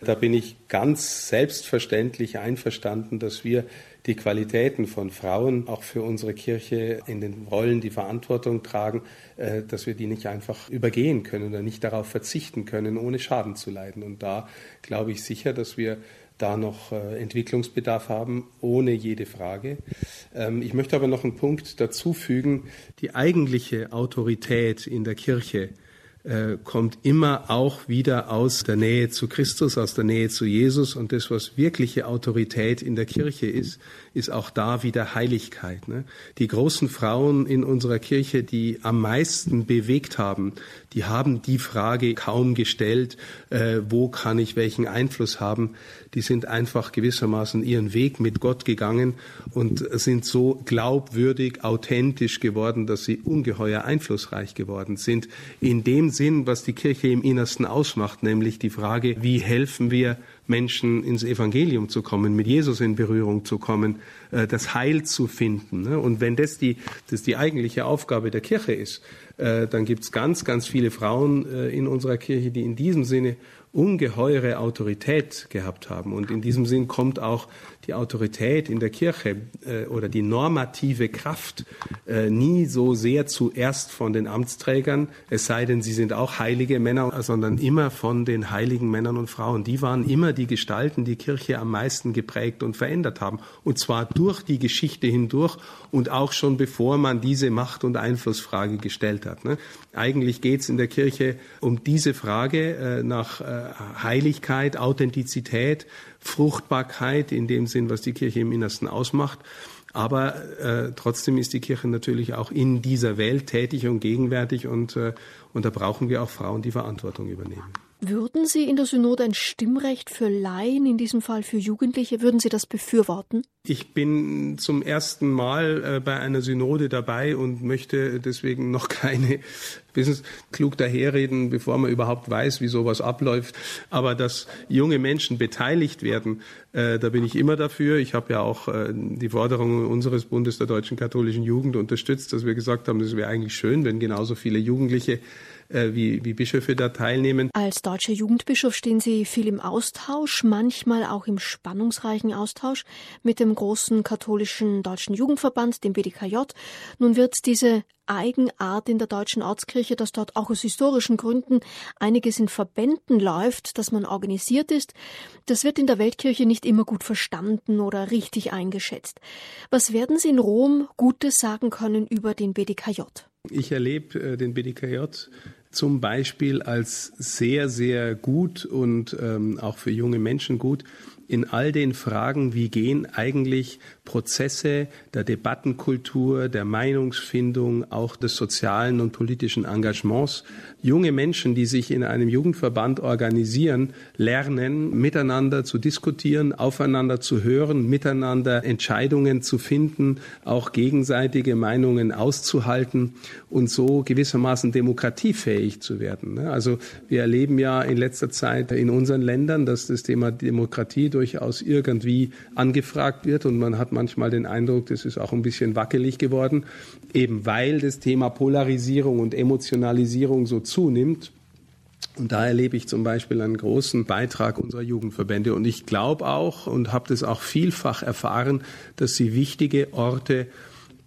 S4: Da bin ich ganz selbstverständlich einverstanden, dass wir die Qualitäten von Frauen auch für unsere Kirche in den Rollen die Verantwortung tragen, äh, dass wir die nicht einfach übergehen können oder nicht darauf verzichten können, ohne Schaden zu leiden. Und da glaube ich sicher, dass wir da noch äh, Entwicklungsbedarf haben, ohne jede Frage. Ähm, ich möchte aber noch einen Punkt dazu fügen. Die eigentliche Autorität in der Kirche kommt immer auch wieder aus der Nähe zu Christus, aus der Nähe zu Jesus. Und das, was wirkliche Autorität in der Kirche ist, ist auch da wieder Heiligkeit. Ne? Die großen Frauen in unserer Kirche, die am meisten bewegt haben, die haben die Frage kaum gestellt, äh, wo kann ich welchen Einfluss haben. Die sind einfach gewissermaßen ihren Weg mit Gott gegangen und sind so glaubwürdig, authentisch geworden, dass sie ungeheuer einflussreich geworden sind. In Sinn, was die Kirche im Innersten ausmacht, nämlich die Frage, wie helfen wir Menschen ins Evangelium zu kommen, mit Jesus in Berührung zu kommen, äh, das Heil zu finden. Ne? Und wenn das die, das die eigentliche Aufgabe der Kirche ist, äh, dann gibt es ganz, ganz viele Frauen äh, in unserer Kirche, die in diesem Sinne ungeheure Autorität gehabt haben. Und in diesem Sinn kommt auch die Autorität in der Kirche äh, oder die normative Kraft äh, nie so sehr zuerst von den Amtsträgern, es sei denn, sie sind auch heilige Männer, sondern immer von den heiligen Männern und Frauen. Die waren immer die Gestalten, die Kirche am meisten geprägt und verändert haben. Und zwar durch die Geschichte hindurch und auch schon bevor man diese Macht- und Einflussfrage gestellt hat. Ne? Eigentlich geht es in der Kirche um diese Frage äh, nach äh, Heiligkeit, Authentizität, Fruchtbarkeit in dem Sinn, was die Kirche im Innersten ausmacht. Aber äh, trotzdem ist die Kirche natürlich auch in dieser Welt tätig und gegenwärtig und, äh, und da brauchen wir auch Frauen, die Verantwortung übernehmen.
S3: Würden Sie in der Synode ein Stimmrecht für Laien, in diesem Fall für Jugendliche, würden Sie das befürworten?
S4: Ich bin zum ersten Mal äh, bei einer Synode dabei und möchte deswegen noch keine Business klug daherreden, bevor man überhaupt weiß, wie sowas abläuft. Aber dass junge Menschen beteiligt werden, äh, da bin ich immer dafür. Ich habe ja auch äh, die Forderungen unseres Bundes der deutschen katholischen Jugend unterstützt, dass wir gesagt haben, es wäre eigentlich schön, wenn genauso viele Jugendliche wie, wie Bischöfe da teilnehmen.
S3: Als deutscher Jugendbischof stehen Sie viel im Austausch, manchmal auch im spannungsreichen Austausch mit dem großen katholischen deutschen Jugendverband, dem BDKJ. Nun wird diese Eigenart in der deutschen Ortskirche, dass dort auch aus historischen Gründen einiges in Verbänden läuft, dass man organisiert ist. Das wird in der Weltkirche nicht immer gut verstanden oder richtig eingeschätzt. Was werden Sie in Rom Gutes sagen können über den BDKJ?
S4: Ich erlebe äh, den BDKJ zum Beispiel als sehr, sehr gut und ähm, auch für junge Menschen gut in all den Fragen, wie gehen eigentlich Prozesse der Debattenkultur, der Meinungsfindung, auch des sozialen und politischen Engagements. Junge Menschen, die sich in einem Jugendverband organisieren, lernen, miteinander zu diskutieren, aufeinander zu hören, miteinander Entscheidungen zu finden, auch gegenseitige Meinungen auszuhalten und so gewissermaßen demokratiefähig zu werden. Also wir erleben ja in letzter Zeit in unseren Ländern, dass das Thema Demokratie durchaus irgendwie angefragt wird und man hat manchmal den Eindruck, das ist auch ein bisschen wackelig geworden, eben weil das Thema Polarisierung und Emotionalisierung so zunimmt. Und da erlebe ich zum Beispiel einen großen Beitrag unserer Jugendverbände. Und ich glaube auch und habe das auch vielfach erfahren, dass sie wichtige Orte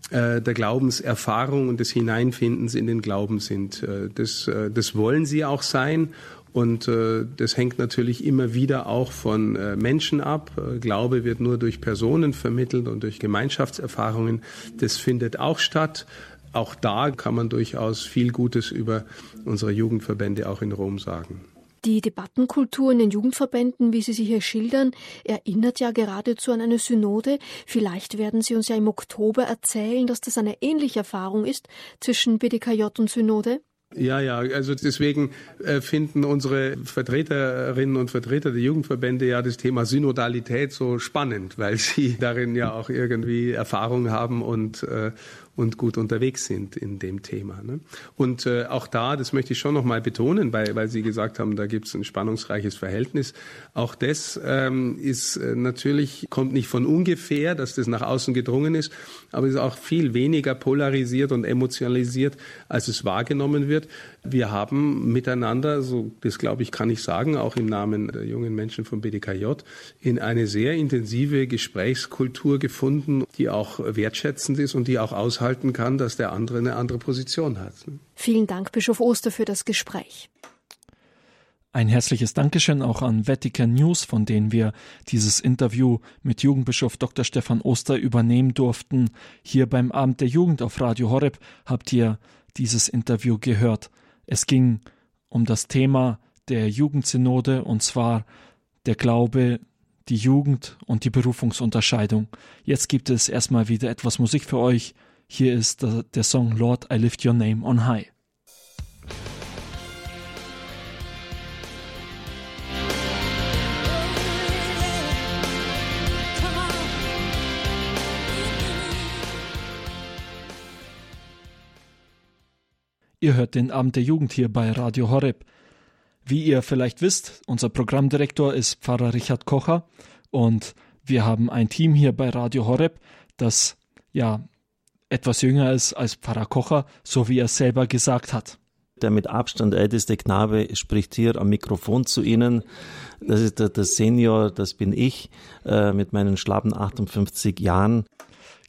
S4: äh, der Glaubenserfahrung und des Hineinfindens in den Glauben sind. Äh, das, äh, das wollen sie auch sein. Und äh, das hängt natürlich immer wieder auch von äh, Menschen ab. Äh, Glaube wird nur durch Personen vermittelt und durch Gemeinschaftserfahrungen. Das findet auch statt. Auch da kann man durchaus viel Gutes über unsere Jugendverbände auch in Rom sagen.
S3: Die Debattenkultur in den Jugendverbänden, wie Sie sie hier schildern, erinnert ja geradezu an eine Synode. Vielleicht werden Sie uns ja im Oktober erzählen, dass das eine ähnliche Erfahrung ist zwischen BDKJ und Synode.
S4: Ja, ja, also deswegen äh, finden unsere Vertreterinnen und Vertreter der Jugendverbände ja das Thema Synodalität so spannend, weil sie darin ja auch irgendwie Erfahrung haben und, äh, und gut unterwegs sind in dem Thema. Ne? Und äh, auch da, das möchte ich schon noch mal betonen, weil, weil Sie gesagt haben, da gibt es ein spannungsreiches Verhältnis. Auch das ähm, ist äh, natürlich, kommt nicht von ungefähr, dass das nach außen gedrungen ist, aber ist auch viel weniger polarisiert und emotionalisiert, als es wahrgenommen wird. Wir haben miteinander, so das glaube ich, kann ich sagen, auch im Namen der jungen Menschen vom BDKJ, in eine sehr intensive Gesprächskultur gefunden, die auch wertschätzend ist und die auch aushalten kann, dass der andere eine andere Position hat.
S3: Vielen Dank, Bischof Oster, für das Gespräch.
S1: Ein herzliches Dankeschön auch an Vatican News, von denen wir dieses Interview mit Jugendbischof Dr. Stefan Oster übernehmen durften. Hier beim Abend der Jugend auf Radio Horeb habt ihr dieses Interview gehört. Es ging um das Thema der Jugendsynode und zwar der Glaube, die Jugend und die Berufungsunterscheidung. Jetzt gibt es erstmal wieder etwas Musik für euch. Hier ist der, Song Lord, I Lift Your Name on High. Ihr hört den Abend der Jugend hier bei Radio Horeb. Wie ihr vielleicht wisst, unser Programmdirektor ist Pfarrer Richard Kocher und wir haben ein Team hier bei Radio Horeb, das ja etwas jünger ist als Pfarrer Kocher, so wie er selber gesagt hat.
S5: Der mit Abstand älteste Knabe spricht hier am Mikrofon zu Ihnen. Das ist der, der Senior, das bin ich, äh, mit meinen schlappen 58 Jahren.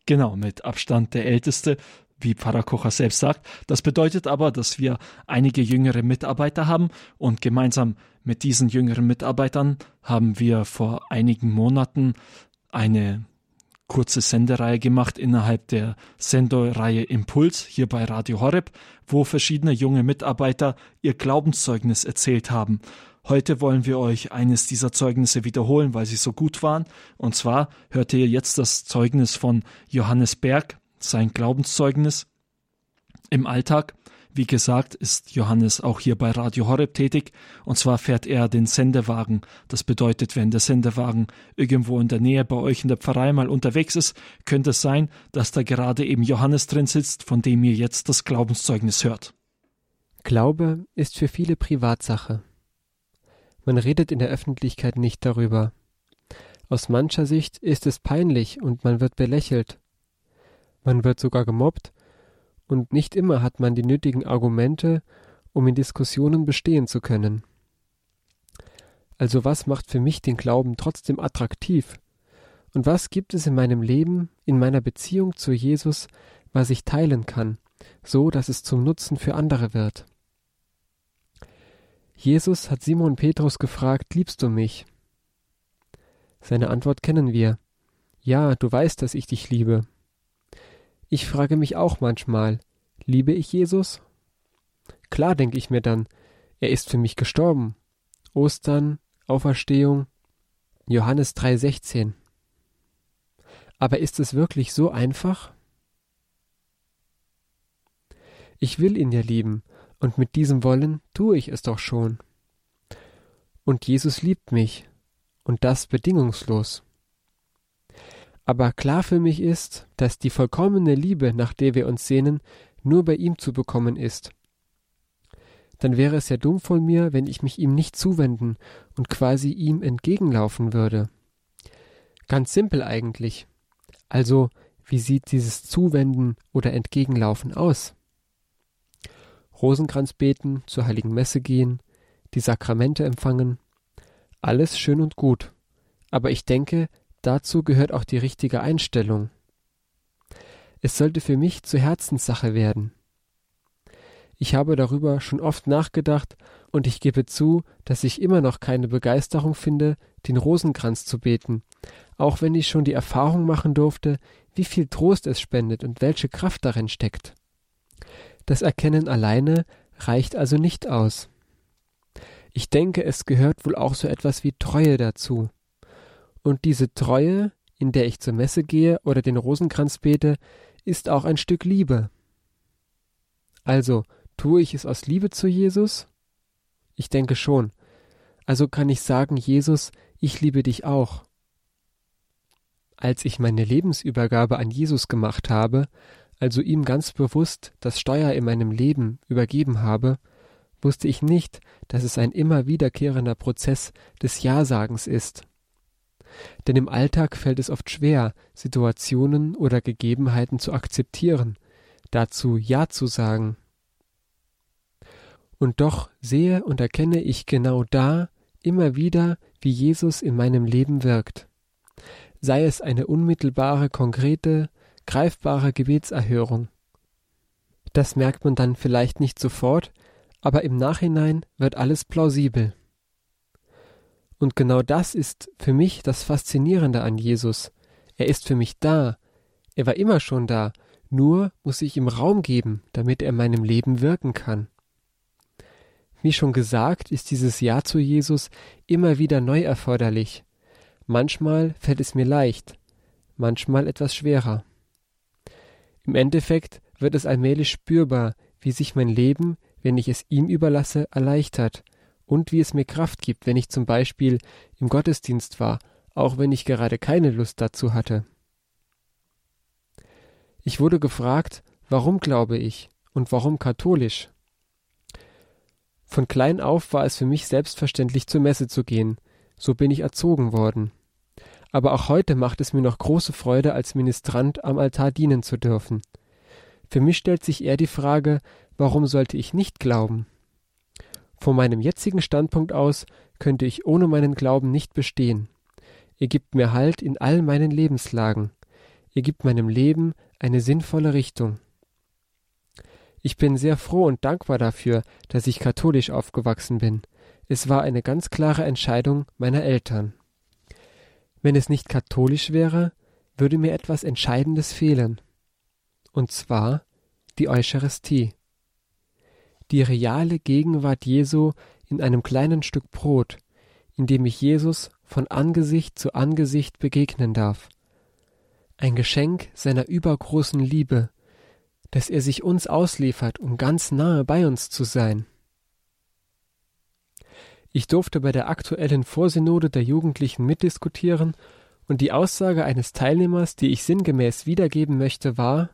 S1: Genau, mit Abstand der Älteste wie Pfarrer Kocher selbst sagt. Das bedeutet aber, dass wir einige jüngere Mitarbeiter haben und gemeinsam mit diesen jüngeren Mitarbeitern haben wir vor einigen Monaten eine kurze Sendereihe gemacht innerhalb der Sendereihe Impuls hier bei Radio Horeb, wo verschiedene junge Mitarbeiter ihr Glaubenszeugnis erzählt haben. Heute wollen wir euch eines dieser Zeugnisse wiederholen, weil sie so gut waren. Und zwar hört ihr jetzt das Zeugnis von Johannes Berg, sein Glaubenszeugnis im Alltag. Wie gesagt, ist Johannes auch hier bei Radio Horeb tätig, und zwar fährt er den Sendewagen. Das bedeutet, wenn der Sendewagen irgendwo in der Nähe bei euch in der Pfarrei mal unterwegs ist, könnte es sein, dass da gerade eben Johannes drin sitzt, von dem ihr jetzt das Glaubenszeugnis hört.
S6: Glaube ist für viele Privatsache. Man redet in der Öffentlichkeit nicht darüber. Aus mancher Sicht ist es peinlich und man wird belächelt man wird sogar gemobbt, und nicht immer hat man die nötigen Argumente, um in Diskussionen bestehen zu können. Also was macht für mich den Glauben trotzdem attraktiv? Und was gibt es in meinem Leben, in meiner Beziehung zu Jesus, was ich teilen kann, so dass es zum Nutzen für andere wird? Jesus hat Simon Petrus gefragt, liebst du mich? Seine Antwort kennen wir. Ja, du weißt, dass ich dich liebe. Ich frage mich auch manchmal, liebe ich Jesus? Klar denke ich mir dann, er ist für mich gestorben. Ostern, Auferstehung, Johannes 3,16. Aber ist es wirklich so einfach? Ich will ihn ja lieben, und mit diesem Wollen tue ich es doch schon. Und Jesus liebt mich, und das bedingungslos. Aber klar für mich ist, dass die vollkommene Liebe, nach der wir uns sehnen, nur bei ihm zu bekommen ist. Dann wäre es ja dumm von mir, wenn ich mich ihm nicht zuwenden und quasi ihm entgegenlaufen würde. Ganz simpel eigentlich. Also, wie sieht dieses Zuwenden oder Entgegenlaufen aus? Rosenkranz beten, zur heiligen Messe gehen, die Sakramente empfangen, alles schön und gut. Aber ich denke, dazu gehört auch die richtige Einstellung. Es sollte für mich zur Herzenssache werden. Ich habe darüber schon oft nachgedacht und ich gebe zu, dass ich immer noch keine Begeisterung finde, den Rosenkranz zu beten, auch wenn ich schon die Erfahrung machen durfte, wie viel Trost es spendet und welche Kraft darin steckt. Das Erkennen alleine reicht also nicht aus. Ich denke, es gehört wohl auch so etwas wie Treue dazu. Und diese Treue, in der ich zur Messe gehe oder den Rosenkranz bete, ist auch ein Stück Liebe. Also, tue ich es aus Liebe zu Jesus? Ich denke schon. Also kann ich sagen, Jesus, ich liebe dich auch. Als ich meine Lebensübergabe an Jesus gemacht habe, also ihm ganz bewusst das Steuer in meinem Leben übergeben habe, wusste ich nicht, dass es ein immer wiederkehrender Prozess des Ja-Sagens ist. Denn im Alltag fällt es oft schwer, Situationen oder Gegebenheiten zu akzeptieren, dazu Ja zu sagen. Und doch sehe und erkenne ich genau da immer wieder, wie Jesus in meinem Leben wirkt. Sei es eine unmittelbare, konkrete, greifbare Gebetserhörung. Das merkt man dann vielleicht nicht sofort, aber im Nachhinein wird alles plausibel. Und genau das ist für mich das Faszinierende an Jesus. Er ist für mich da. Er war immer schon da, nur muss ich ihm Raum geben, damit er in meinem Leben wirken kann. Wie schon gesagt, ist dieses Ja zu Jesus immer wieder neu erforderlich. Manchmal fällt es mir leicht, manchmal etwas schwerer. Im Endeffekt wird es allmählich spürbar, wie sich mein Leben wenn ich es ihm überlasse, erleichtert und wie es mir Kraft gibt, wenn ich zum Beispiel im Gottesdienst war, auch wenn ich gerade keine Lust dazu hatte. Ich wurde gefragt, warum glaube ich und warum katholisch? Von klein auf war es für mich selbstverständlich zur Messe zu gehen, so bin ich erzogen worden. Aber auch heute macht es mir noch große Freude, als Ministrant am Altar dienen zu dürfen. Für mich stellt sich eher die Frage, Warum sollte ich nicht glauben? Von meinem jetzigen Standpunkt aus könnte ich ohne meinen Glauben nicht bestehen. Er gibt mir Halt in all meinen Lebenslagen. Er gibt meinem Leben eine sinnvolle Richtung. Ich bin sehr froh und dankbar dafür, dass ich katholisch aufgewachsen bin. Es war eine ganz klare Entscheidung meiner Eltern. Wenn es nicht katholisch wäre, würde mir etwas Entscheidendes fehlen. Und zwar die Eucharistie die reale Gegenwart Jesu in einem kleinen Stück Brot, in dem ich Jesus von Angesicht zu Angesicht begegnen darf. Ein Geschenk seiner übergroßen Liebe, dass er sich uns ausliefert, um ganz nahe bei uns zu sein. Ich durfte bei der aktuellen Vorsynode der Jugendlichen mitdiskutieren und die Aussage eines Teilnehmers, die ich sinngemäß wiedergeben möchte, war,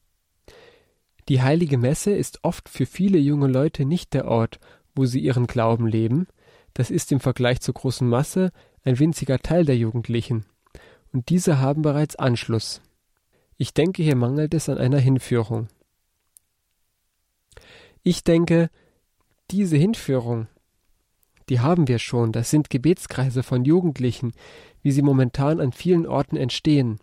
S6: die heilige Messe ist oft für viele junge Leute nicht der Ort, wo sie ihren Glauben leben, das ist im Vergleich zur großen Masse ein winziger Teil der Jugendlichen, und diese haben bereits Anschluss. Ich denke, hier mangelt es an einer Hinführung. Ich denke, diese Hinführung, die haben wir schon, das sind Gebetskreise von Jugendlichen, wie sie momentan an vielen Orten entstehen.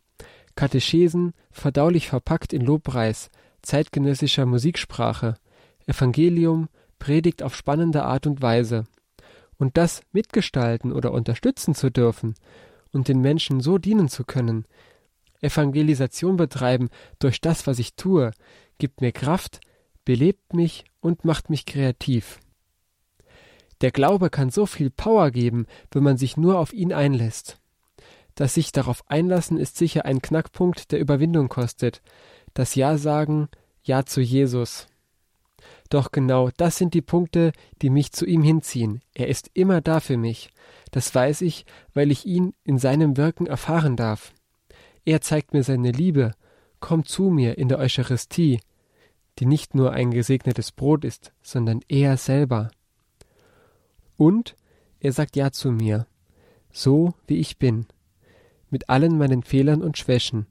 S6: Katechesen, verdaulich verpackt in Lobpreis, zeitgenössischer Musiksprache, Evangelium, Predigt auf spannende Art und Weise. Und das mitgestalten oder unterstützen zu dürfen und den Menschen so dienen zu können, Evangelisation betreiben durch das, was ich tue, gibt mir Kraft, belebt mich und macht mich kreativ. Der Glaube kann so viel Power geben, wenn man sich nur auf ihn einlässt. Das sich darauf einlassen ist sicher ein Knackpunkt, der Überwindung kostet. Das Ja sagen, Ja zu Jesus. Doch genau das sind die Punkte, die mich zu ihm hinziehen. Er ist immer da für mich. Das weiß ich, weil ich ihn in seinem Wirken erfahren darf. Er zeigt mir seine Liebe, kommt zu mir in der Eucharistie, die nicht nur ein gesegnetes Brot ist, sondern er selber. Und er sagt Ja zu mir, so wie ich bin, mit allen meinen Fehlern und Schwächen,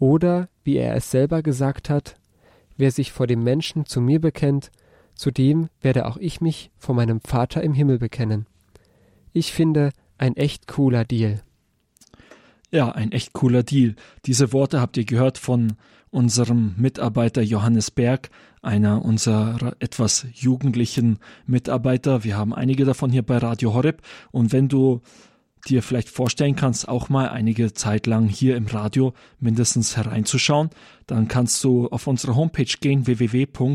S6: oder wie er es selber gesagt hat, wer sich vor dem Menschen zu mir bekennt, zu dem werde auch ich mich vor meinem Vater im Himmel bekennen. Ich finde ein echt cooler Deal.
S1: Ja, ein echt cooler Deal. Diese Worte habt ihr gehört von unserem Mitarbeiter Johannes Berg, einer unserer etwas jugendlichen Mitarbeiter. Wir haben einige davon hier bei Radio Horeb. Und wenn du dir vielleicht vorstellen kannst, auch mal einige Zeit lang hier im Radio mindestens hereinzuschauen, dann kannst du auf unsere Homepage gehen, www.horeb.org.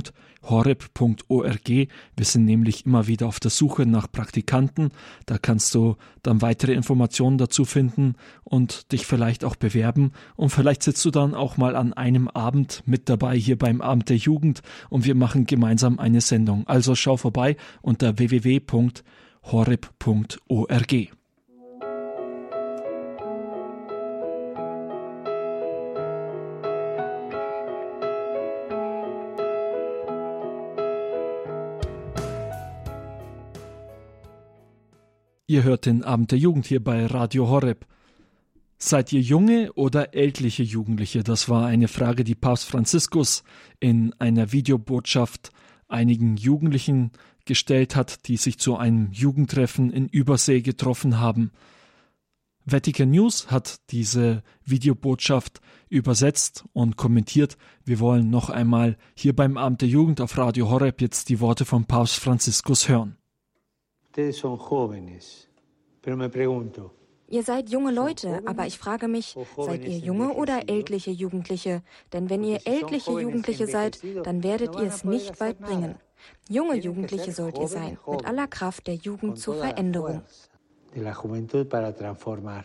S1: Wir sind nämlich immer wieder auf der Suche nach Praktikanten. Da kannst du dann weitere Informationen dazu finden und dich vielleicht auch bewerben. Und vielleicht sitzt du dann auch mal an einem Abend mit dabei hier beim Abend der Jugend und wir machen gemeinsam eine Sendung. Also schau vorbei unter www.horeb.org. Ihr hört den Abend der Jugend hier bei Radio Horeb. Seid ihr junge oder ältliche Jugendliche? Das war eine Frage, die Papst Franziskus in einer Videobotschaft einigen Jugendlichen gestellt hat, die sich zu einem Jugendtreffen in Übersee getroffen haben. Vatican News hat diese Videobotschaft übersetzt und kommentiert. Wir wollen noch einmal hier beim Abend der Jugend auf Radio Horeb jetzt die Worte von Papst Franziskus hören.
S7: Ustedes son jóvenes, pero me pregunto,
S8: Ihr seid junge Leute, aber ich frage mich, seid ihr junge oder ältliche Jugendliche? Denn wenn ihr ältliche Jugendliche seid, dann werdet ihr es nicht weit bringen. Junge Jugendliche sollt ihr sein, mit aller Kraft der Jugend zur Veränderung.
S7: de la juventud para transformar.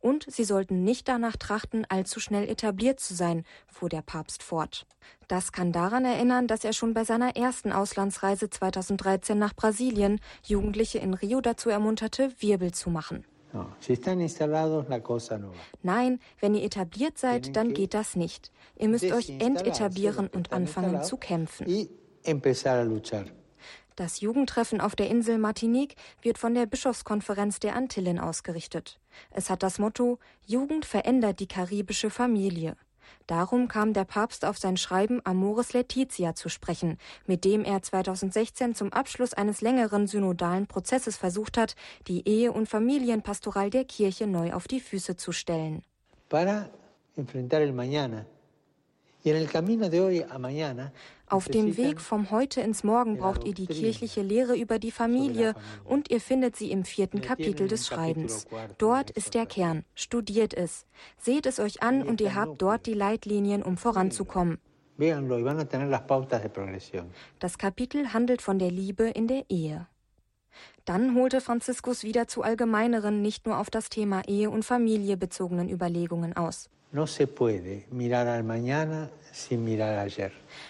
S8: Und sie sollten nicht danach trachten, allzu schnell etabliert zu sein, fuhr der Papst fort. Das kann daran erinnern, dass er schon bei seiner ersten Auslandsreise 2013 nach Brasilien Jugendliche in Rio dazu ermunterte, Wirbel zu machen. Nein, wenn ihr etabliert seid, dann geht das nicht. Ihr müsst euch entetablieren und anfangen zu kämpfen. Das Jugendtreffen auf der Insel Martinique wird von der Bischofskonferenz der Antillen ausgerichtet. Es hat das Motto Jugend verändert die karibische Familie. Darum kam der Papst auf sein Schreiben Amoris Laetitia zu sprechen, mit dem er 2016 zum Abschluss eines längeren synodalen Prozesses versucht hat, die Ehe- und Familienpastoral der Kirche neu auf die Füße zu stellen.
S7: Para enfrentar el mañana.
S8: Auf dem Weg vom Heute ins Morgen braucht ihr die kirchliche Lehre über die Familie und ihr findet sie im vierten Kapitel des Schreibens. Dort ist der Kern. Studiert es. Seht es euch an und ihr habt dort die Leitlinien, um voranzukommen. Das Kapitel handelt von der Liebe in der Ehe. Dann holte Franziskus wieder zu allgemeineren, nicht nur auf das Thema Ehe und Familie bezogenen Überlegungen aus.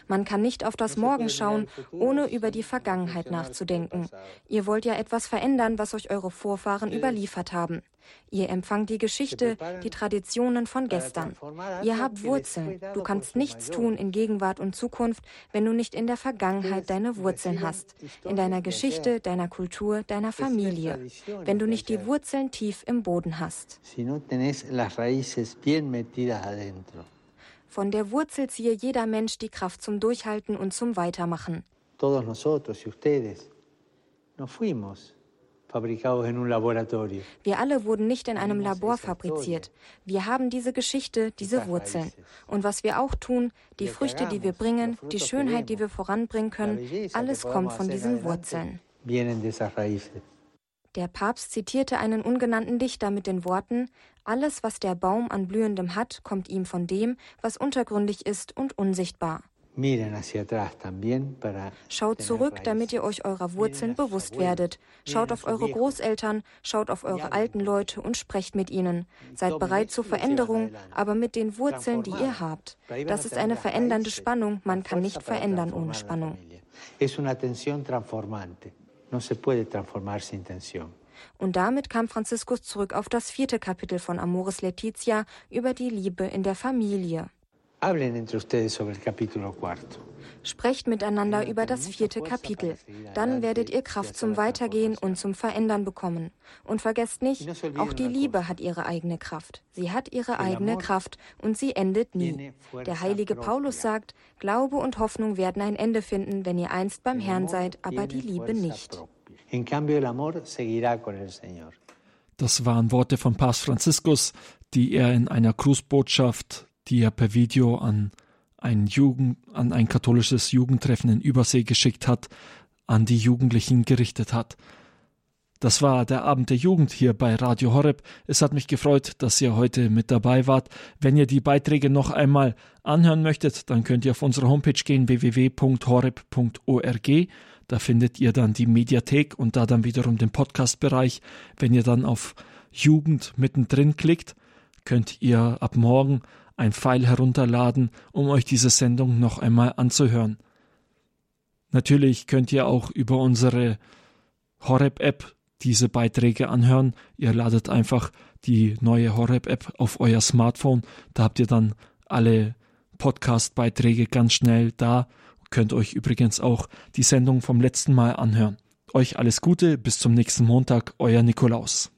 S8: Man kann nicht auf das Morgen schauen, ohne über die Vergangenheit nachzudenken. Ihr wollt ja etwas verändern, was euch eure Vorfahren überliefert haben. Ihr empfangt die Geschichte, die Traditionen von gestern. Ihr habt Wurzeln. Du kannst nichts tun in Gegenwart und Zukunft, wenn du nicht in der Vergangenheit deine Wurzeln hast. In deiner Geschichte, deiner Kultur, deiner Familie. Wenn du nicht die Wurzeln tief im Boden hast. Von der Wurzel ziehe jeder Mensch die Kraft zum Durchhalten und zum Weitermachen.
S7: todos nosotros y ustedes, no fuimos
S8: wir alle wurden nicht in einem Labor fabriziert. Wir haben diese Geschichte, diese Wurzeln. Und was wir auch tun, die Früchte, die wir bringen, die Schönheit, die wir voranbringen können, alles kommt von diesen Wurzeln. Der Papst zitierte einen ungenannten Dichter mit den Worten Alles, was der Baum an Blühendem hat, kommt ihm von dem, was untergründig ist und unsichtbar. Schaut zurück, damit ihr euch eurer Wurzeln bewusst werdet. Schaut auf eure Großeltern, schaut auf eure alten Leute und sprecht mit ihnen. Seid bereit zur Veränderung, aber mit den Wurzeln, die ihr habt. Das ist eine verändernde Spannung. Man kann nicht verändern ohne Spannung. Und damit kam Franziskus zurück auf das vierte Kapitel von Amoris Laetitia über die Liebe in der Familie. Sprecht miteinander über das vierte Kapitel. Dann werdet ihr Kraft zum Weitergehen und zum Verändern bekommen. Und vergesst nicht, auch die Liebe hat ihre eigene Kraft. Sie hat ihre eigene Kraft und sie endet nie. Der heilige Paulus sagt, Glaube und Hoffnung werden ein Ende finden, wenn ihr einst beim Herrn seid, aber die Liebe nicht.
S1: Das waren Worte von Papst Franziskus, die er in einer Grußbotschaft die er per Video an ein Jugend, an ein katholisches Jugendtreffen in Übersee geschickt hat, an die Jugendlichen gerichtet hat. Das war der Abend der Jugend hier bei Radio Horeb. Es hat mich gefreut, dass ihr heute mit dabei wart. Wenn ihr die Beiträge noch einmal anhören möchtet, dann könnt ihr auf unsere Homepage gehen www.horeb.org. Da findet ihr dann die Mediathek und da dann wiederum den Podcast-Bereich. Wenn ihr dann auf Jugend mittendrin klickt, könnt ihr ab morgen ein Pfeil herunterladen, um euch diese Sendung noch einmal anzuhören. Natürlich könnt ihr auch über unsere Horeb-App diese Beiträge anhören. Ihr ladet einfach die neue Horeb-App auf euer Smartphone. Da habt ihr dann alle Podcast-Beiträge ganz schnell da. Könnt euch übrigens auch die Sendung vom letzten Mal anhören. Euch alles Gute, bis zum nächsten Montag, euer Nikolaus.